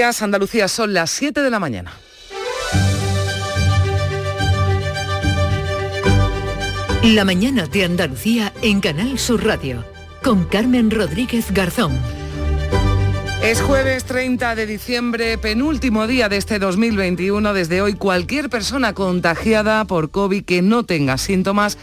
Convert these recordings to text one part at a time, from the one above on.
Andalucía son las 7 de la mañana. La mañana de Andalucía en Canal Sur Radio con Carmen Rodríguez Garzón. Es jueves 30 de diciembre, penúltimo día de este 2021. Desde hoy cualquier persona contagiada por COVID que no tenga síntomas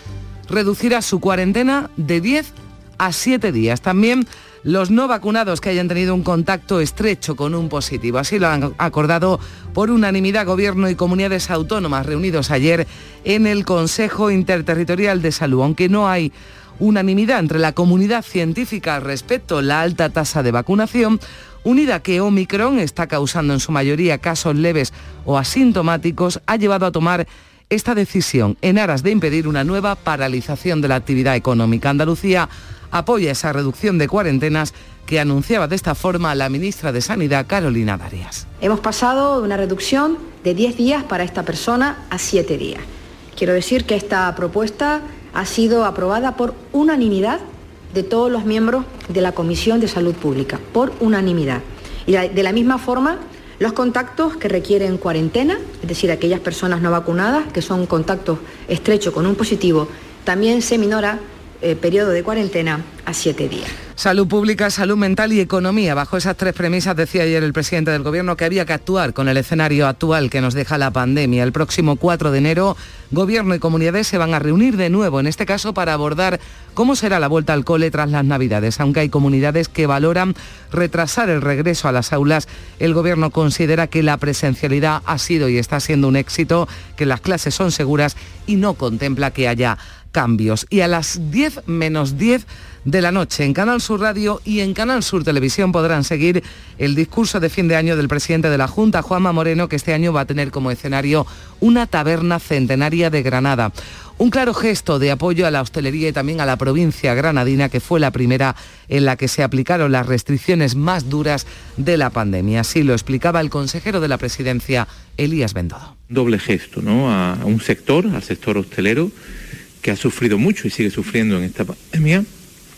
reducirá su cuarentena de 10 a 7 días. También los no vacunados que hayan tenido un contacto estrecho con un positivo. Así lo han acordado por unanimidad Gobierno y comunidades autónomas reunidos ayer en el Consejo Interterritorial de Salud. Aunque no hay unanimidad entre la comunidad científica respecto a la alta tasa de vacunación, unida que Omicron está causando en su mayoría casos leves o asintomáticos, ha llevado a tomar esta decisión en aras de impedir una nueva paralización de la actividad económica. Andalucía apoya esa reducción de cuarentenas que anunciaba de esta forma la ministra de Sanidad, Carolina Darias. Hemos pasado de una reducción de 10 días para esta persona a 7 días. Quiero decir que esta propuesta ha sido aprobada por unanimidad de todos los miembros de la Comisión de Salud Pública, por unanimidad. Y de la misma forma, los contactos que requieren cuarentena, es decir, aquellas personas no vacunadas que son contactos estrechos con un positivo, también se minora eh, periodo de cuarentena a siete días. Salud pública, salud mental y economía. Bajo esas tres premisas decía ayer el presidente del Gobierno que había que actuar con el escenario actual que nos deja la pandemia. El próximo 4 de enero, Gobierno y comunidades se van a reunir de nuevo, en este caso para abordar cómo será la vuelta al cole tras las Navidades. Aunque hay comunidades que valoran retrasar el regreso a las aulas, el Gobierno considera que la presencialidad ha sido y está siendo un éxito, que las clases son seguras y no contempla que haya cambios. Y a las 10 menos 10 de la noche. En Canal Sur Radio y en Canal Sur Televisión podrán seguir el discurso de fin de año del presidente de la Junta, Juanma Moreno, que este año va a tener como escenario una taberna centenaria de Granada. Un claro gesto de apoyo a la hostelería y también a la provincia granadina, que fue la primera en la que se aplicaron las restricciones más duras de la pandemia. Así lo explicaba el consejero de la presidencia, Elías Bendodo. Doble gesto, ¿no? A un sector, al sector hostelero, que ha sufrido mucho y sigue sufriendo en esta pandemia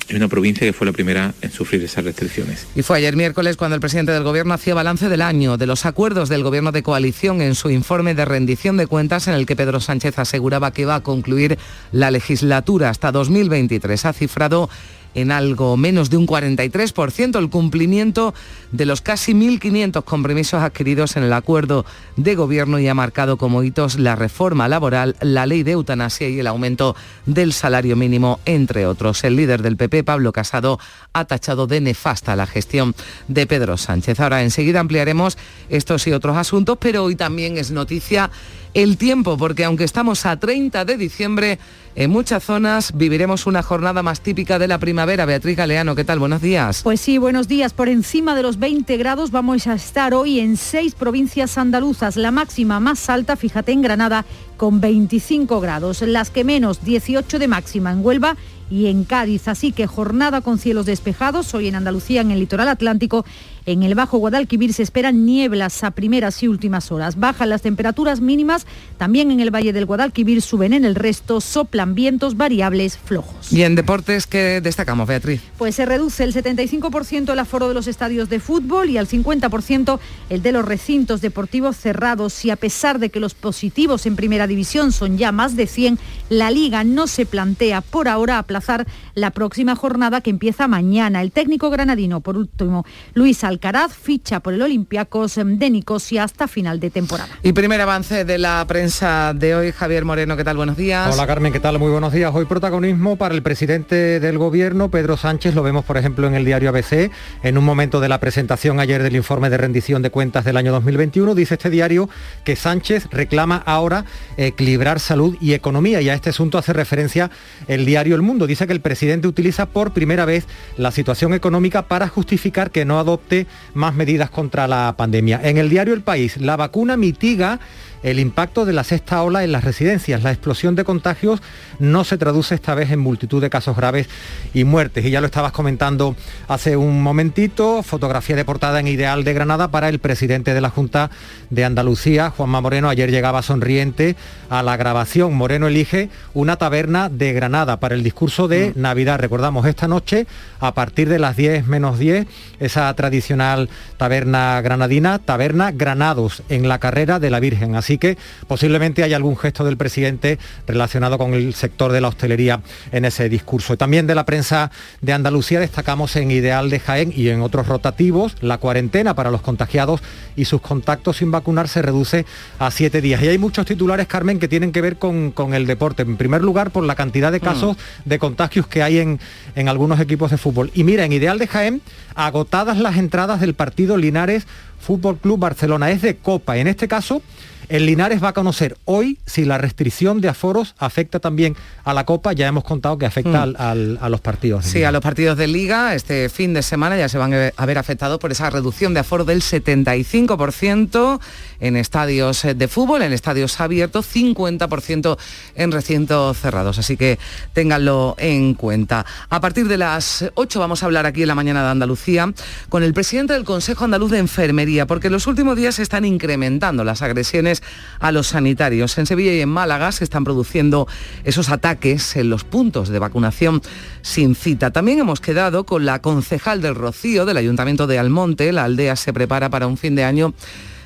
es una provincia que fue la primera en sufrir esas restricciones. Y fue ayer miércoles cuando el presidente del Gobierno hacía balance del año, de los acuerdos del Gobierno de coalición en su informe de rendición de cuentas en el que Pedro Sánchez aseguraba que va a concluir la legislatura hasta 2023. Ha cifrado en algo menos de un 43% el cumplimiento de los casi 1.500 compromisos adquiridos en el acuerdo de gobierno y ha marcado como hitos la reforma laboral, la ley de eutanasia y el aumento del salario mínimo, entre otros. El líder del PP, Pablo Casado, ha tachado de nefasta la gestión de Pedro Sánchez. Ahora enseguida ampliaremos estos y otros asuntos, pero hoy también es noticia el tiempo, porque aunque estamos a 30 de diciembre, en muchas zonas viviremos una jornada más típica de la primavera. Beatriz Galeano, ¿qué tal? Buenos días. Pues sí, buenos días. Por encima de los 20 grados vamos a estar hoy en seis provincias andaluzas. La máxima más alta, fíjate, en Granada, con 25 grados. Las que menos, 18 de máxima en Huelva y en Cádiz. Así que jornada con cielos despejados, hoy en Andalucía, en el litoral atlántico en el Bajo Guadalquivir se esperan nieblas a primeras y últimas horas. Bajan las temperaturas mínimas, también en el Valle del Guadalquivir suben en el resto, soplan vientos variables flojos. ¿Y en deportes qué destacamos, Beatriz? Pues se reduce el 75% el aforo de los estadios de fútbol y al 50% el de los recintos deportivos cerrados. Y a pesar de que los positivos en primera división son ya más de 100, la liga no se plantea por ahora aplazar la próxima jornada que empieza mañana. El técnico granadino, por último, Luis Alcántara, Alcaraz ficha por el Olympiacos de Nicosia hasta final de temporada. Y primer avance de la prensa de hoy, Javier Moreno, ¿qué tal? Buenos días. Hola Carmen, ¿qué tal? Muy buenos días. Hoy protagonismo para el presidente del gobierno, Pedro Sánchez, lo vemos por ejemplo en el diario ABC, en un momento de la presentación ayer del informe de rendición de cuentas del año 2021, dice este diario que Sánchez reclama ahora equilibrar salud y economía y a este asunto hace referencia el diario El Mundo. Dice que el presidente utiliza por primera vez la situación económica para justificar que no adopte más medidas contra la pandemia. En el diario El País, la vacuna mitiga el impacto de la sexta ola en las residencias. La explosión de contagios no se traduce esta vez en multitud de casos graves y muertes. Y ya lo estabas comentando hace un momentito, fotografía de portada en Ideal de Granada para el presidente de la Junta de Andalucía, Juanma Moreno. Ayer llegaba sonriente a la grabación. Moreno elige una taberna de Granada para el discurso de mm. Navidad. Recordamos esta noche, a partir de las 10 menos 10, esa tradicional taberna granadina, taberna Granados, en la carrera de la Virgen. Así que posiblemente haya algún gesto del presidente relacionado con el sector de la hostelería en ese discurso. También de la prensa de Andalucía destacamos en Ideal de Jaén y en otros rotativos la cuarentena para los contagiados y sus contactos sin vacunar se reduce a siete días. Y hay muchos titulares, Carmen, que tienen que ver con, el deporte. En primer lugar, por la cantidad de casos mm. de contagios que hay en, en algunos equipos de fútbol. Y mira, en Ideal de Jaén, agotadas las entradas del partido Linares Fútbol Club Barcelona. Es de Copa. En este caso, el Linares va a conocer hoy si la restricción de aforos afecta también a la Copa. Ya hemos contado que afecta mm. a los partidos. Sí, a los partidos de Liga. Este fin de semana ya se van a ver afectados por esa reducción de aforo del 75% en estadios de fútbol, en estadios abiertos, 50% en recintos cerrados. Así que ténganlo en cuenta. A partir de las 8 vamos a hablar aquí en la mañana de Andalucía con el presidente del Consejo Andaluz de Enfermería, porque en los últimos días se están incrementando las agresiones a los sanitarios. En Sevilla y en Málaga se están produciendo esos ataques en los puntos de vacunación sin cita. También hemos quedado con la concejal del Rocío del Ayuntamiento de Almonte. La aldea se prepara para un fin de año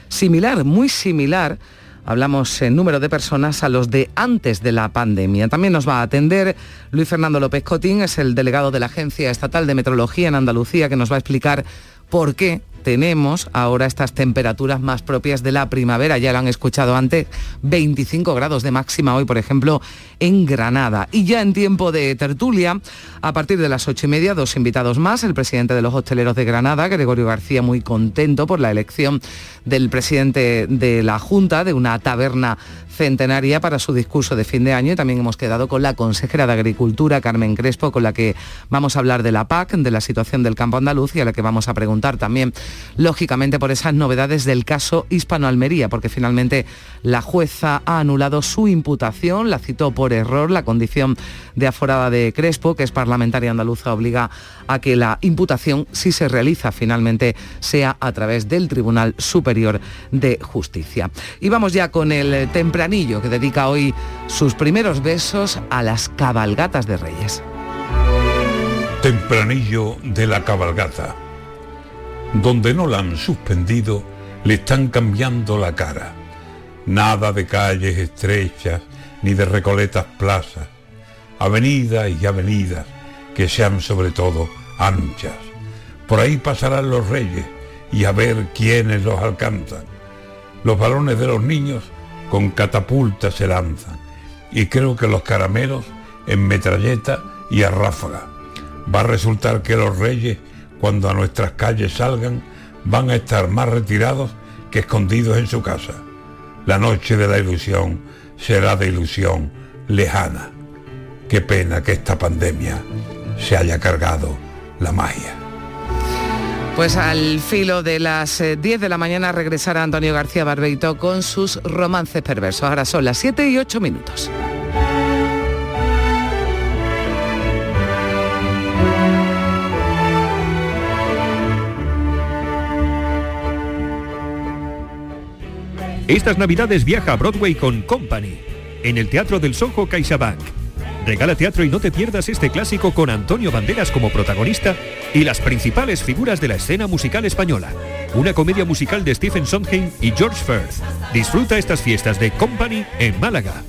similar, muy similar hablamos en número de personas a los de antes de la pandemia. También nos va a atender Luis Fernando López Cotín, es el delegado de la Agencia Estatal de Metrología en Andalucía, que nos va a explicar por qué tenemos ahora estas temperaturas más propias de la primavera. Ya lo han escuchado antes, 25 grados de máxima hoy, por ejemplo, en Granada. Y ya en tiempo de tertulia, a partir de las ocho y media, dos invitados más. El presidente de los hosteleros de Granada, Gregorio García, muy contento por la elección del presidente de la Junta de una taberna centenaria para su discurso de fin de año y también hemos quedado con la consejera de Agricultura, Carmen Crespo, con la que vamos a hablar de la PAC, de la situación del campo andaluz y a la que vamos a preguntar también, lógicamente, por esas novedades del caso Hispano-Almería, porque finalmente la jueza ha anulado su imputación, la citó por error, la condición de aforada de Crespo, que es parlamentaria andaluza, obliga a que la imputación, si se realiza finalmente, sea a través del Tribunal Superior de Justicia. Y vamos ya con el tempranillo que dedica hoy sus primeros besos a las cabalgatas de Reyes. Tempranillo de la cabalgata. Donde no la han suspendido, le están cambiando la cara. Nada de calles estrechas ni de recoletas plazas. Avenidas y avenidas que sean sobre todo anchas. Por ahí pasarán los reyes y a ver quiénes los alcanzan. Los balones de los niños con catapultas se lanzan y creo que los caramelos en metralleta y a ráfaga. Va a resultar que los reyes, cuando a nuestras calles salgan, van a estar más retirados que escondidos en su casa. La noche de la ilusión será de ilusión lejana. Qué pena que esta pandemia se haya cargado la magia. Pues al filo de las 10 eh, de la mañana regresará Antonio García Barbeito con sus romances perversos. Ahora son las 7 y 8 minutos. Estas navidades viaja a Broadway con Company, en el Teatro del Soho CaixaBank Regala teatro y no te pierdas este clásico con Antonio Banderas como protagonista y las principales figuras de la escena musical española. Una comedia musical de Stephen Sondheim y George Firth. Disfruta estas fiestas de Company en Málaga.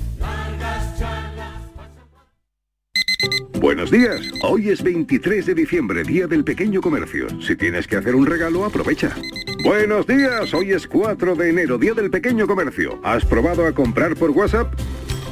Buenos días, hoy es 23 de diciembre, Día del Pequeño Comercio. Si tienes que hacer un regalo, aprovecha. Buenos días, hoy es 4 de enero, Día del Pequeño Comercio. ¿Has probado a comprar por WhatsApp?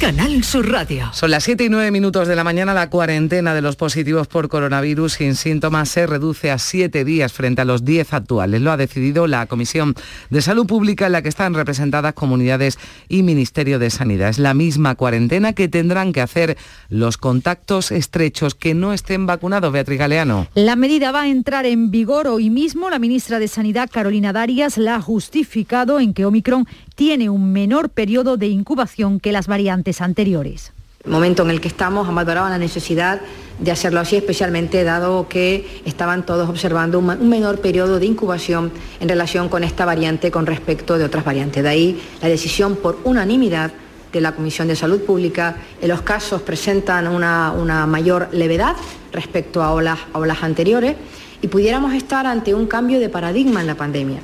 Canal Sur Radio. Son las 7 y 9 minutos de la mañana. La cuarentena de los positivos por coronavirus sin síntomas se reduce a 7 días frente a los 10 actuales. Lo ha decidido la Comisión de Salud Pública en la que están representadas comunidades y Ministerio de Sanidad. Es la misma cuarentena que tendrán que hacer los contactos estrechos que no estén vacunados. Beatriz Galeano. La medida va a entrar en vigor hoy mismo. La ministra de Sanidad, Carolina Darias, la ha justificado en que Omicron tiene un menor periodo de incubación que las variantes anteriores. El momento en el que estamos amadoraba la necesidad de hacerlo así, especialmente dado que estaban todos observando un menor periodo de incubación en relación con esta variante con respecto de otras variantes. De ahí la decisión por unanimidad de la Comisión de Salud Pública. En los casos presentan una, una mayor levedad respecto a olas, a olas anteriores y pudiéramos estar ante un cambio de paradigma en la pandemia.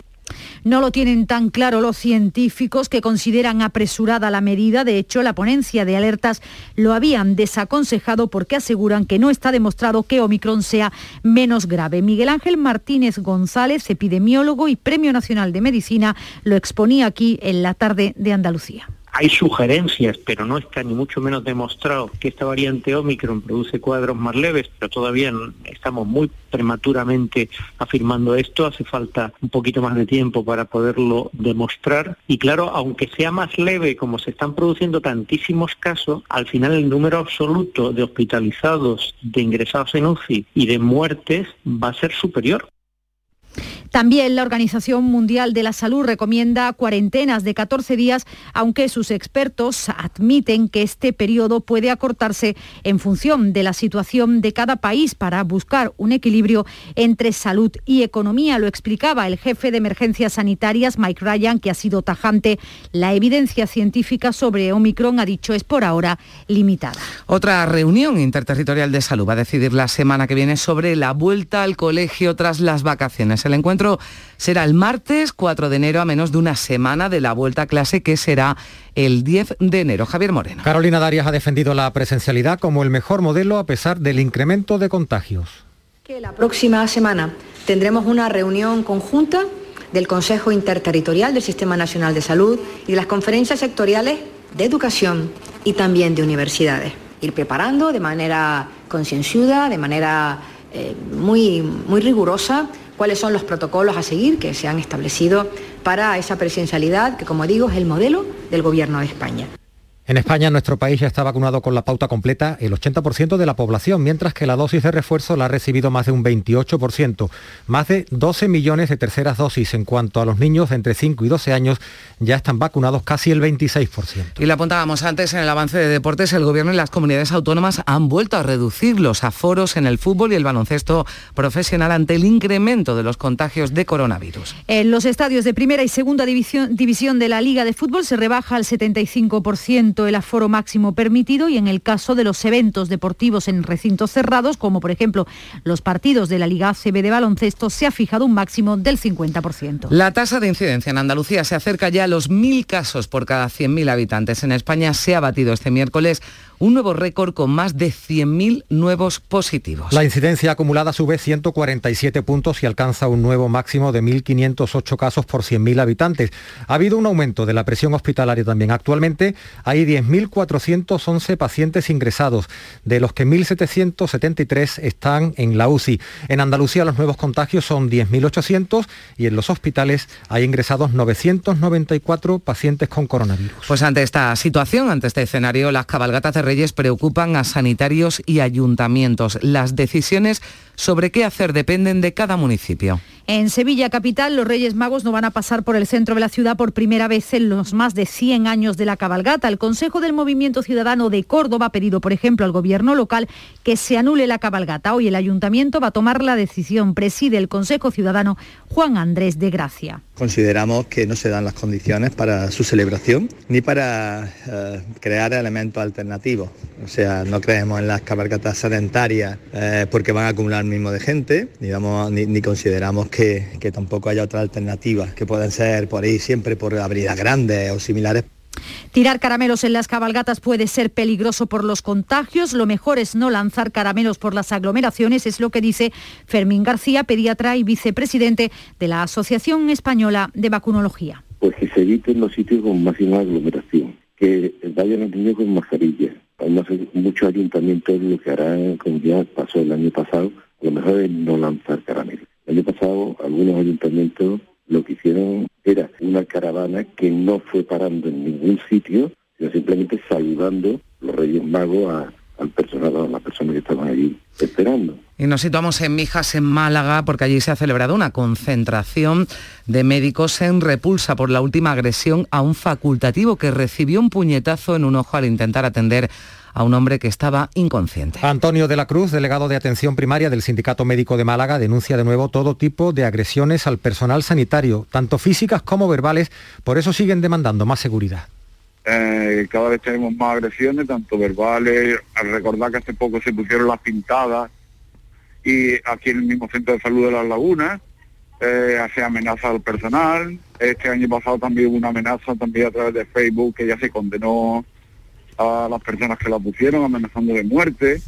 No lo tienen tan claro los científicos que consideran apresurada la medida. De hecho, la ponencia de alertas lo habían desaconsejado porque aseguran que no está demostrado que Omicron sea menos grave. Miguel Ángel Martínez González, epidemiólogo y Premio Nacional de Medicina, lo exponía aquí en la tarde de Andalucía. Hay sugerencias, pero no está ni mucho menos demostrado que esta variante Omicron produce cuadros más leves, pero todavía estamos muy prematuramente afirmando esto, hace falta un poquito más de tiempo para poderlo demostrar. Y claro, aunque sea más leve, como se están produciendo tantísimos casos, al final el número absoluto de hospitalizados, de ingresados en UCI y de muertes va a ser superior. También la Organización Mundial de la Salud recomienda cuarentenas de 14 días, aunque sus expertos admiten que este periodo puede acortarse en función de la situación de cada país para buscar un equilibrio entre salud y economía. Lo explicaba el jefe de emergencias sanitarias, Mike Ryan, que ha sido tajante. La evidencia científica sobre Omicron, ha dicho, es por ahora limitada. Otra reunión interterritorial de salud va a decidir la semana que viene sobre la vuelta al colegio tras las vacaciones. El encuentro será el martes 4 de enero a menos de una semana de la vuelta a clase que será el 10 de enero. Javier Moreno. Carolina Darias ha defendido la presencialidad como el mejor modelo a pesar del incremento de contagios. Que la próxima semana tendremos una reunión conjunta del Consejo Interterritorial del Sistema Nacional de Salud y de las conferencias sectoriales de educación y también de universidades. Ir preparando de manera concienzuda, de manera eh, muy, muy rigurosa cuáles son los protocolos a seguir que se han establecido para esa presencialidad, que como digo es el modelo del Gobierno de España. En España, nuestro país ya está vacunado con la pauta completa el 80% de la población, mientras que la dosis de refuerzo la ha recibido más de un 28%. Más de 12 millones de terceras dosis en cuanto a los niños de entre 5 y 12 años ya están vacunados casi el 26%. Y lo apuntábamos antes en el avance de deportes, el gobierno y las comunidades autónomas han vuelto a reducir los aforos en el fútbol y el baloncesto profesional ante el incremento de los contagios de coronavirus. En los estadios de primera y segunda división, división de la Liga de Fútbol se rebaja al 75% el aforo máximo permitido y en el caso de los eventos deportivos en recintos cerrados, como por ejemplo los partidos de la Liga ACB de baloncesto, se ha fijado un máximo del 50%. La tasa de incidencia en Andalucía se acerca ya a los mil casos por cada 100.000 habitantes. En España se ha batido este miércoles un nuevo récord con más de 100.000 nuevos positivos. La incidencia acumulada sube 147 puntos y alcanza un nuevo máximo de 1.508 casos por 100.000 habitantes. Ha habido un aumento de la presión hospitalaria también. Actualmente hay 10.411 pacientes ingresados, de los que 1.773 están en la UCI. En Andalucía los nuevos contagios son 10.800 y en los hospitales hay ingresados 994 pacientes con coronavirus. Pues ante esta situación, ante este escenario, las cabalgatas de Preocupan a sanitarios y ayuntamientos. Las decisiones sobre qué hacer dependen de cada municipio. En Sevilla Capital, los Reyes Magos no van a pasar por el centro de la ciudad por primera vez en los más de 100 años de la cabalgata. El Consejo del Movimiento Ciudadano de Córdoba ha pedido, por ejemplo, al Gobierno local que se anule la cabalgata. Hoy el Ayuntamiento va a tomar la decisión. Preside el Consejo Ciudadano Juan Andrés de Gracia. Consideramos que no se dan las condiciones para su celebración ni para eh, crear elementos alternativos. O sea, no creemos en las cabalgatas sedentarias eh, porque van a acumular mismo de gente, ni consideramos que que, tampoco haya otra alternativa, que puedan ser por ahí siempre por avenidas grandes o similares. Tirar caramelos en las cabalgatas puede ser peligroso por los contagios. Lo mejor es no lanzar caramelos por las aglomeraciones, es lo que dice Fermín García, pediatra y vicepresidente de la Asociación Española de Vacunología. Pues que se eviten los sitios con máxima aglomeración que vayan los niños con mascarilla. Hay muchos ayuntamientos lo que harán, como ya pasó el año pasado, lo mejor es no lanzar caramelos. Año pasado algunos ayuntamientos lo que hicieron era una caravana que no fue parando en ningún sitio, sino simplemente saludando los Reyes Magos al personal, a las personas que estaban allí esperando. Y nos situamos en Mijas, en Málaga, porque allí se ha celebrado una concentración de médicos en repulsa por la última agresión a un facultativo que recibió un puñetazo en un ojo al intentar atender a un hombre que estaba inconsciente. Antonio de la Cruz, delegado de atención primaria del Sindicato Médico de Málaga, denuncia de nuevo todo tipo de agresiones al personal sanitario, tanto físicas como verbales, por eso siguen demandando más seguridad. Eh, cada vez tenemos más agresiones, tanto verbales, al recordar que hace poco se pusieron las pintadas y aquí en el mismo centro de salud de las lagunas, eh, hace amenaza al personal. Este año pasado también hubo una amenaza también a través de Facebook que ya se condenó a las personas que la pusieron amenazando de muerte.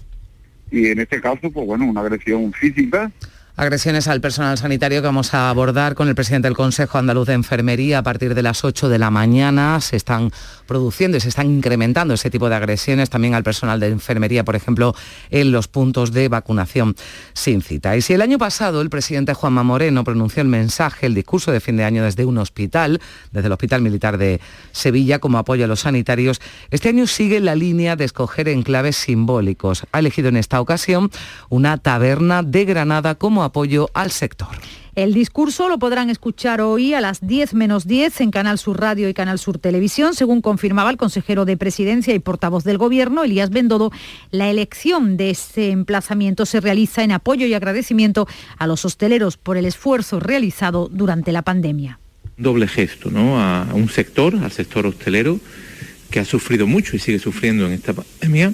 Y en este caso, pues bueno, una agresión física agresiones al personal sanitario que vamos a abordar con el presidente del Consejo Andaluz de Enfermería a partir de las 8 de la mañana. Se están produciendo y se están incrementando ese tipo de agresiones también al personal de enfermería, por ejemplo, en los puntos de vacunación sin cita. Y si el año pasado el presidente Juanma Moreno pronunció el mensaje, el discurso de fin de año desde un hospital, desde el Hospital Militar de Sevilla, como apoyo a los sanitarios, este año sigue la línea de escoger enclaves simbólicos. Ha elegido en esta ocasión una taberna de Granada como apoyo al sector. El discurso lo podrán escuchar hoy a las 10 menos 10 en Canal Sur Radio y Canal Sur Televisión, según confirmaba el consejero de Presidencia y portavoz del Gobierno, Elías Bendodo. La elección de este emplazamiento se realiza en apoyo y agradecimiento a los hosteleros por el esfuerzo realizado durante la pandemia. Doble gesto, ¿no? A un sector, al sector hostelero, que ha sufrido mucho y sigue sufriendo en esta pandemia,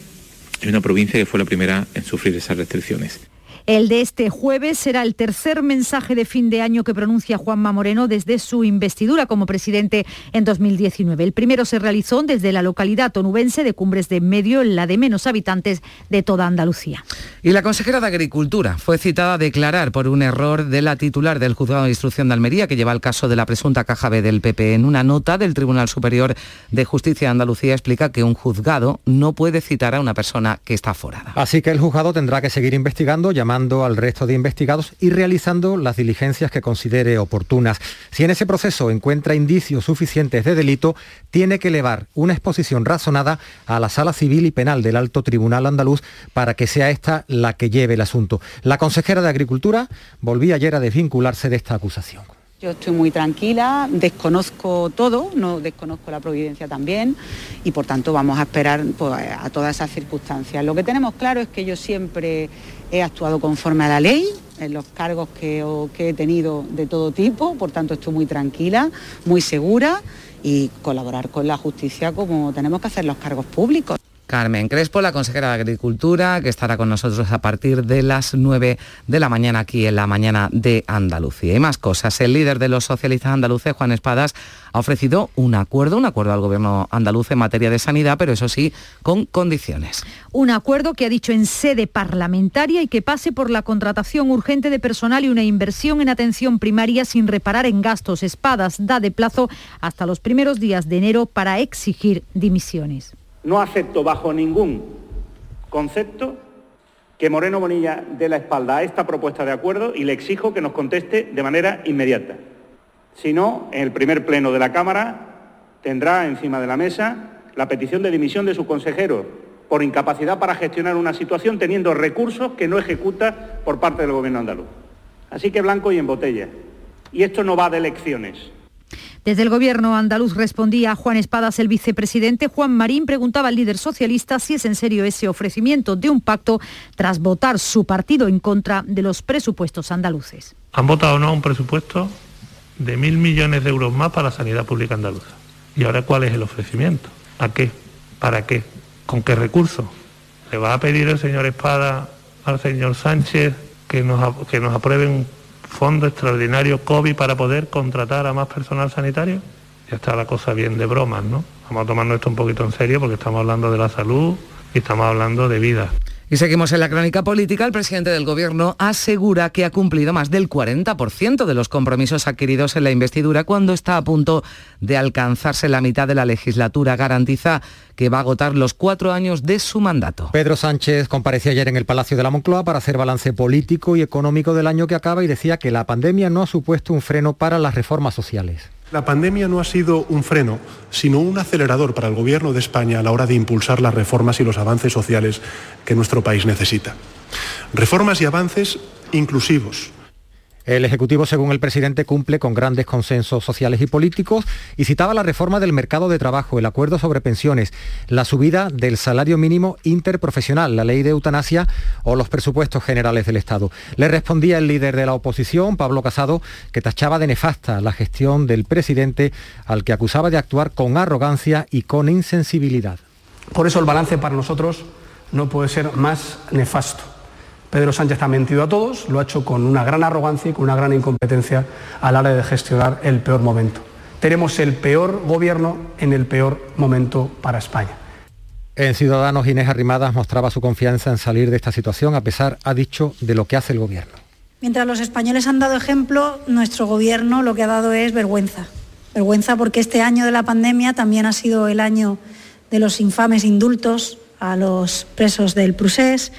y una provincia que fue la primera en sufrir esas restricciones. El de este jueves será el tercer mensaje de fin de año que pronuncia Juanma Moreno desde su investidura como presidente en 2019. El primero se realizó desde la localidad onubense de Cumbres de Medio, la de menos habitantes de toda Andalucía. Y la consejera de Agricultura fue citada a declarar por un error de la titular del Juzgado de Instrucción de Almería, que lleva el caso de la presunta caja B del PP. En una nota del Tribunal Superior de Justicia de Andalucía explica que un juzgado no puede citar a una persona que está forada. Así que el juzgado tendrá que seguir investigando, llamando al resto de investigados y realizando las diligencias que considere oportunas. Si en ese proceso encuentra indicios suficientes de delito, tiene que elevar una exposición razonada a la Sala Civil y Penal del Alto Tribunal Andaluz para que sea esta la que lleve el asunto. La consejera de Agricultura volvía ayer a desvincularse de esta acusación. Yo estoy muy tranquila, desconozco todo, no desconozco la providencia también y por tanto vamos a esperar pues, a todas esas circunstancias. Lo que tenemos claro es que yo siempre he actuado conforme a la ley en los cargos que, he tenido de todo tipo, por tanto estoy muy tranquila, muy segura y colaborar con la justicia como tenemos que hacer los cargos públicos. Carmen Crespo, la consejera de Agricultura, que estará con nosotros a partir de las 9 de la mañana aquí en la mañana de Andalucía. Y más cosas. El líder de los socialistas andaluces, Juan Espadas, ha ofrecido un acuerdo, un acuerdo al gobierno andaluz en materia de sanidad, pero eso sí, con condiciones. Un acuerdo que ha dicho en sede parlamentaria y que pase por la contratación urgente de personal y una inversión en atención primaria sin reparar en gastos. Espadas da de plazo hasta los primeros días de enero para exigir dimisiones. No acepto bajo ningún concepto que Moreno Bonilla dé la espalda a esta propuesta de acuerdo y le exijo que nos conteste de manera inmediata. Si no, en el primer pleno de la Cámara tendrá encima de la mesa la petición de dimisión de su consejero por incapacidad para gestionar una situación teniendo recursos que no ejecuta por parte del Gobierno andaluz. Así que blanco y en botella. Y esto no va de elecciones. Desde el gobierno andaluz respondía Juan Espadas, el vicepresidente. Juan Marín preguntaba al líder socialista si es en serio ese ofrecimiento de un pacto tras votar su partido en contra de los presupuestos andaluces. Han votado no un presupuesto de mil millones de euros más para la sanidad pública andaluza. ¿Y ahora cuál es el ofrecimiento? ¿A qué? ¿Para qué? ¿Con qué recursos? ¿Le va a pedir el señor Espada al señor Sánchez que nos, que nos aprueben fondo extraordinario COVID para poder contratar a más personal sanitario. Ya está la cosa bien de bromas, ¿no? Vamos a tomarnos esto un poquito en serio porque estamos hablando de la salud y estamos hablando de vida. Y seguimos en la crónica política. El presidente del Gobierno asegura que ha cumplido más del 40% de los compromisos adquiridos en la investidura cuando está a punto de alcanzarse la mitad de la legislatura. Garantiza que va a agotar los cuatro años de su mandato. Pedro Sánchez compareció ayer en el Palacio de la Moncloa para hacer balance político y económico del año que acaba y decía que la pandemia no ha supuesto un freno para las reformas sociales. La pandemia no ha sido un freno, sino un acelerador para el Gobierno de España a la hora de impulsar las reformas y los avances sociales que nuestro país necesita. Reformas y avances inclusivos, el Ejecutivo, según el presidente, cumple con grandes consensos sociales y políticos y citaba la reforma del mercado de trabajo, el acuerdo sobre pensiones, la subida del salario mínimo interprofesional, la ley de eutanasia o los presupuestos generales del Estado. Le respondía el líder de la oposición, Pablo Casado, que tachaba de nefasta la gestión del presidente al que acusaba de actuar con arrogancia y con insensibilidad. Por eso el balance para nosotros no puede ser más nefasto Pedro Sánchez ha mentido a todos, lo ha hecho con una gran arrogancia y con una gran incompetencia a la hora de gestionar el peor momento. Tenemos el peor gobierno en el peor momento para España. En Ciudadanos, Inés Arrimadas mostraba su confianza en salir de esta situación, a pesar, ha dicho, de lo que hace el gobierno. Mientras los españoles han dado ejemplo, nuestro gobierno lo que ha dado es vergüenza. Vergüenza porque este año de la pandemia también ha sido el año de los infames indultos a los presos del Prusés.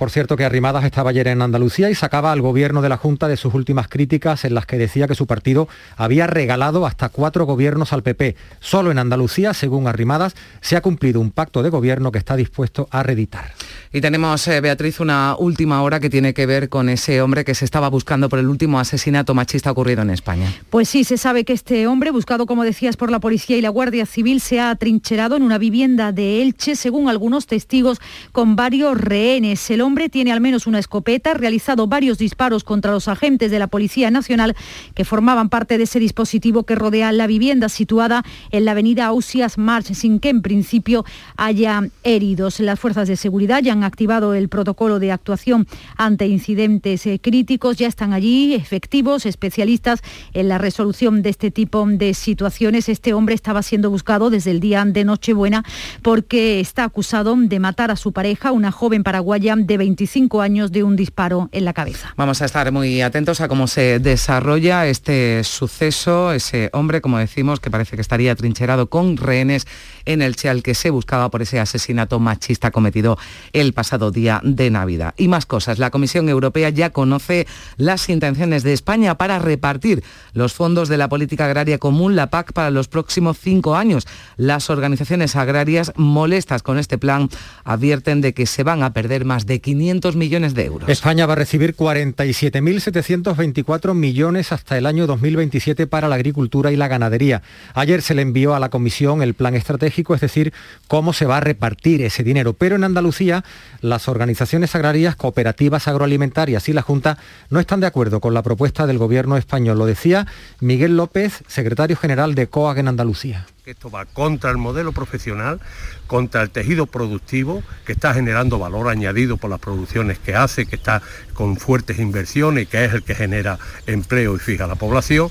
Por cierto que Arrimadas estaba ayer en Andalucía y sacaba al gobierno de la Junta de sus últimas críticas en las que decía que su partido había regalado hasta cuatro gobiernos al PP. Solo en Andalucía, según Arrimadas, se ha cumplido un pacto de gobierno que está dispuesto a reeditar. Y tenemos, eh, Beatriz, una última hora que tiene que ver con ese hombre que se estaba buscando por el último asesinato machista ocurrido en España. Pues sí, se sabe que este hombre, buscado como decías por la policía y la Guardia Civil, se ha atrincherado en una vivienda de Elche, según algunos testigos, con varios rehenes. El hombre tiene al menos una escopeta, realizado varios disparos contra los agentes de la Policía Nacional que formaban parte de ese dispositivo que rodea la vivienda situada en la avenida Ausias March, sin que en principio haya heridos. Las fuerzas de seguridad ya han activado el protocolo de actuación ante incidentes eh, críticos, ya están allí efectivos, especialistas en la resolución de este tipo de situaciones. Este hombre estaba siendo buscado desde el día de Nochebuena porque está acusado de matar a su pareja, una joven paraguaya de 25 años de un disparo en la cabeza. Vamos a estar muy atentos a cómo se desarrolla este suceso, ese hombre, como decimos, que parece que estaría trincherado con rehenes en el Che que se buscaba por ese asesinato machista cometido el pasado día de Navidad. Y más cosas. La Comisión Europea ya conoce las intenciones de España para repartir los fondos de la política agraria común, la PAC, para los próximos cinco años. Las organizaciones agrarias molestas con este plan advierten de que se van a perder más de 500 millones de euros. España va a recibir 47.724 millones hasta el año 2027 para la agricultura y la ganadería. Ayer se le envió a la Comisión el plan estratégico, es decir, cómo se va a repartir ese dinero. Pero en Andalucía, las organizaciones agrarias, cooperativas agroalimentarias y la Junta no están de acuerdo con la propuesta del gobierno español. Lo decía Miguel López, secretario general de COAG en Andalucía. Esto va contra el modelo profesional, contra el tejido productivo que está generando valor añadido por las producciones que hace, que está con fuertes inversiones que es el que genera empleo y fija la población.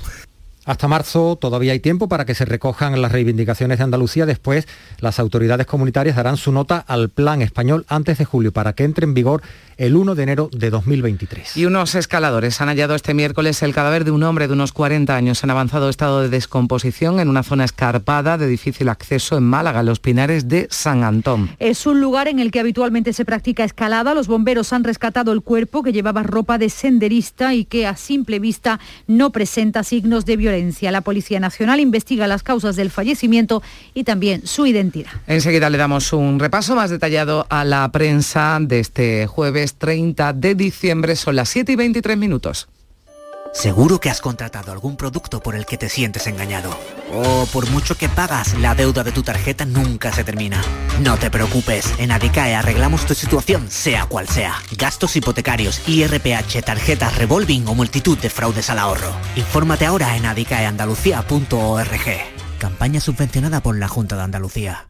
Hasta marzo todavía hay tiempo para que se recojan las reivindicaciones de Andalucía. Después, las autoridades comunitarias darán su nota al plan español antes de julio para que entre en vigor el 1 de enero de 2023. Y unos escaladores han hallado este miércoles el cadáver de un hombre de unos 40 años en avanzado estado de descomposición en una zona escarpada de difícil acceso en Málaga, los Pinares de San Antón. Es un lugar en el que habitualmente se practica escalada. Los bomberos han rescatado el cuerpo que llevaba ropa de senderista y que a simple vista no presenta signos de violencia. La Policía Nacional investiga las causas del fallecimiento y también su identidad. Enseguida le damos un repaso más detallado a la prensa de este jueves 30 de diciembre. Son las 7 y 23 minutos. Seguro que has contratado algún producto por el que te sientes engañado. O por mucho que pagas, la deuda de tu tarjeta nunca se termina. No te preocupes, en Adicae arreglamos tu situación, sea cual sea. Gastos hipotecarios, IRPH, tarjetas revolving o multitud de fraudes al ahorro. Infórmate ahora en adicaeandalucía.org. Campaña subvencionada por la Junta de Andalucía.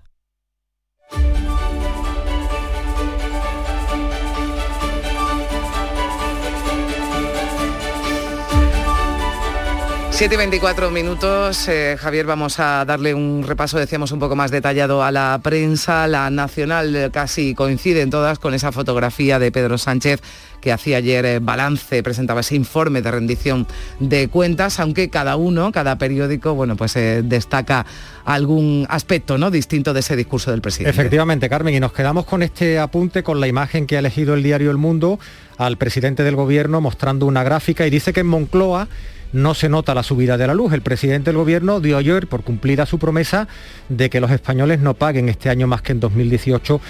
7 y 24 minutos. Eh, Javier, vamos a darle un repaso, decíamos, un poco más detallado a la prensa. La nacional eh, casi coinciden todas con esa fotografía de Pedro Sánchez que hacía ayer eh, balance, presentaba ese informe de rendición de cuentas, aunque cada uno, cada periódico, bueno, pues destaca algún aspecto ¿no? distinto de ese discurso del presidente. Efectivamente, Carmen, y nos quedamos con este apunte, con la imagen que ha elegido el diario El Mundo al presidente del gobierno mostrando una gráfica y dice que en Moncloa no se nota la subida de la luz. El presidente del gobierno dio ayer por cumplida su promesa de que los españoles no paguen este año más que en 2018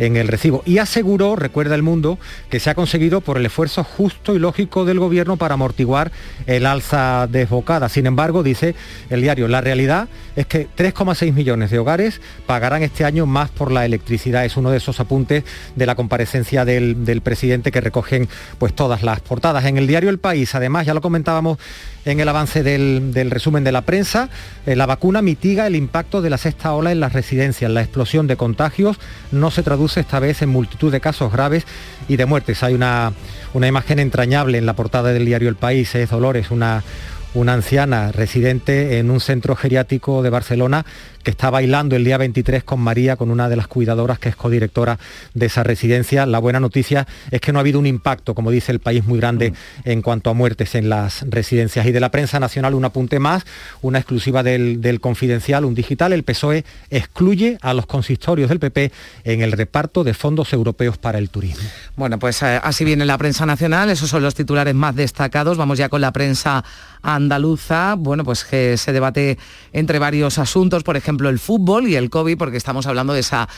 en el recibo. Y aseguró, recuerda el mundo, que se ha conseguido por el esfuerzo justo y lógico del gobierno para amortiguar el alza desbocada. Sin embargo, dice el diario, la realidad es que 3,6 millones de hogares pagarán este año más por la electricidad. Es uno de esos apuntes de la comparecencia del, presidente que recogen pues todas las portadas. En el diario El País, además, ya lo comentábamos en el avance del, resumen de la prensa. Eh, la vacuna mitiga el impacto de la sexta ola en las residencias. La explosión de contagios no se traduce esta vez en multitud de casos graves y de muertes. Hay una, una imagen entrañable en la portada del diario El País. Es Dolores, una, una anciana residente en un centro geriátrico de Barcelona que está bailando el día 23 con María, con una de las cuidadoras que es codirectora de esa residencia. La buena noticia es que no ha habido un impacto, como dice el país, muy grande en cuanto a muertes en las residencias. Y de la prensa nacional un apunte más, una exclusiva del, confidencial, un digital. El PSOE excluye a los consistorios del PP en el reparto de fondos europeos para el turismo. Bueno, pues eh, así viene la prensa nacional, esos son los titulares más destacados. Vamos ya con la prensa andaluza, bueno, pues que se debate entre varios asuntos, por ejemplo, ejemplo, el fútbol y el COVID, porque estamos hablando de esa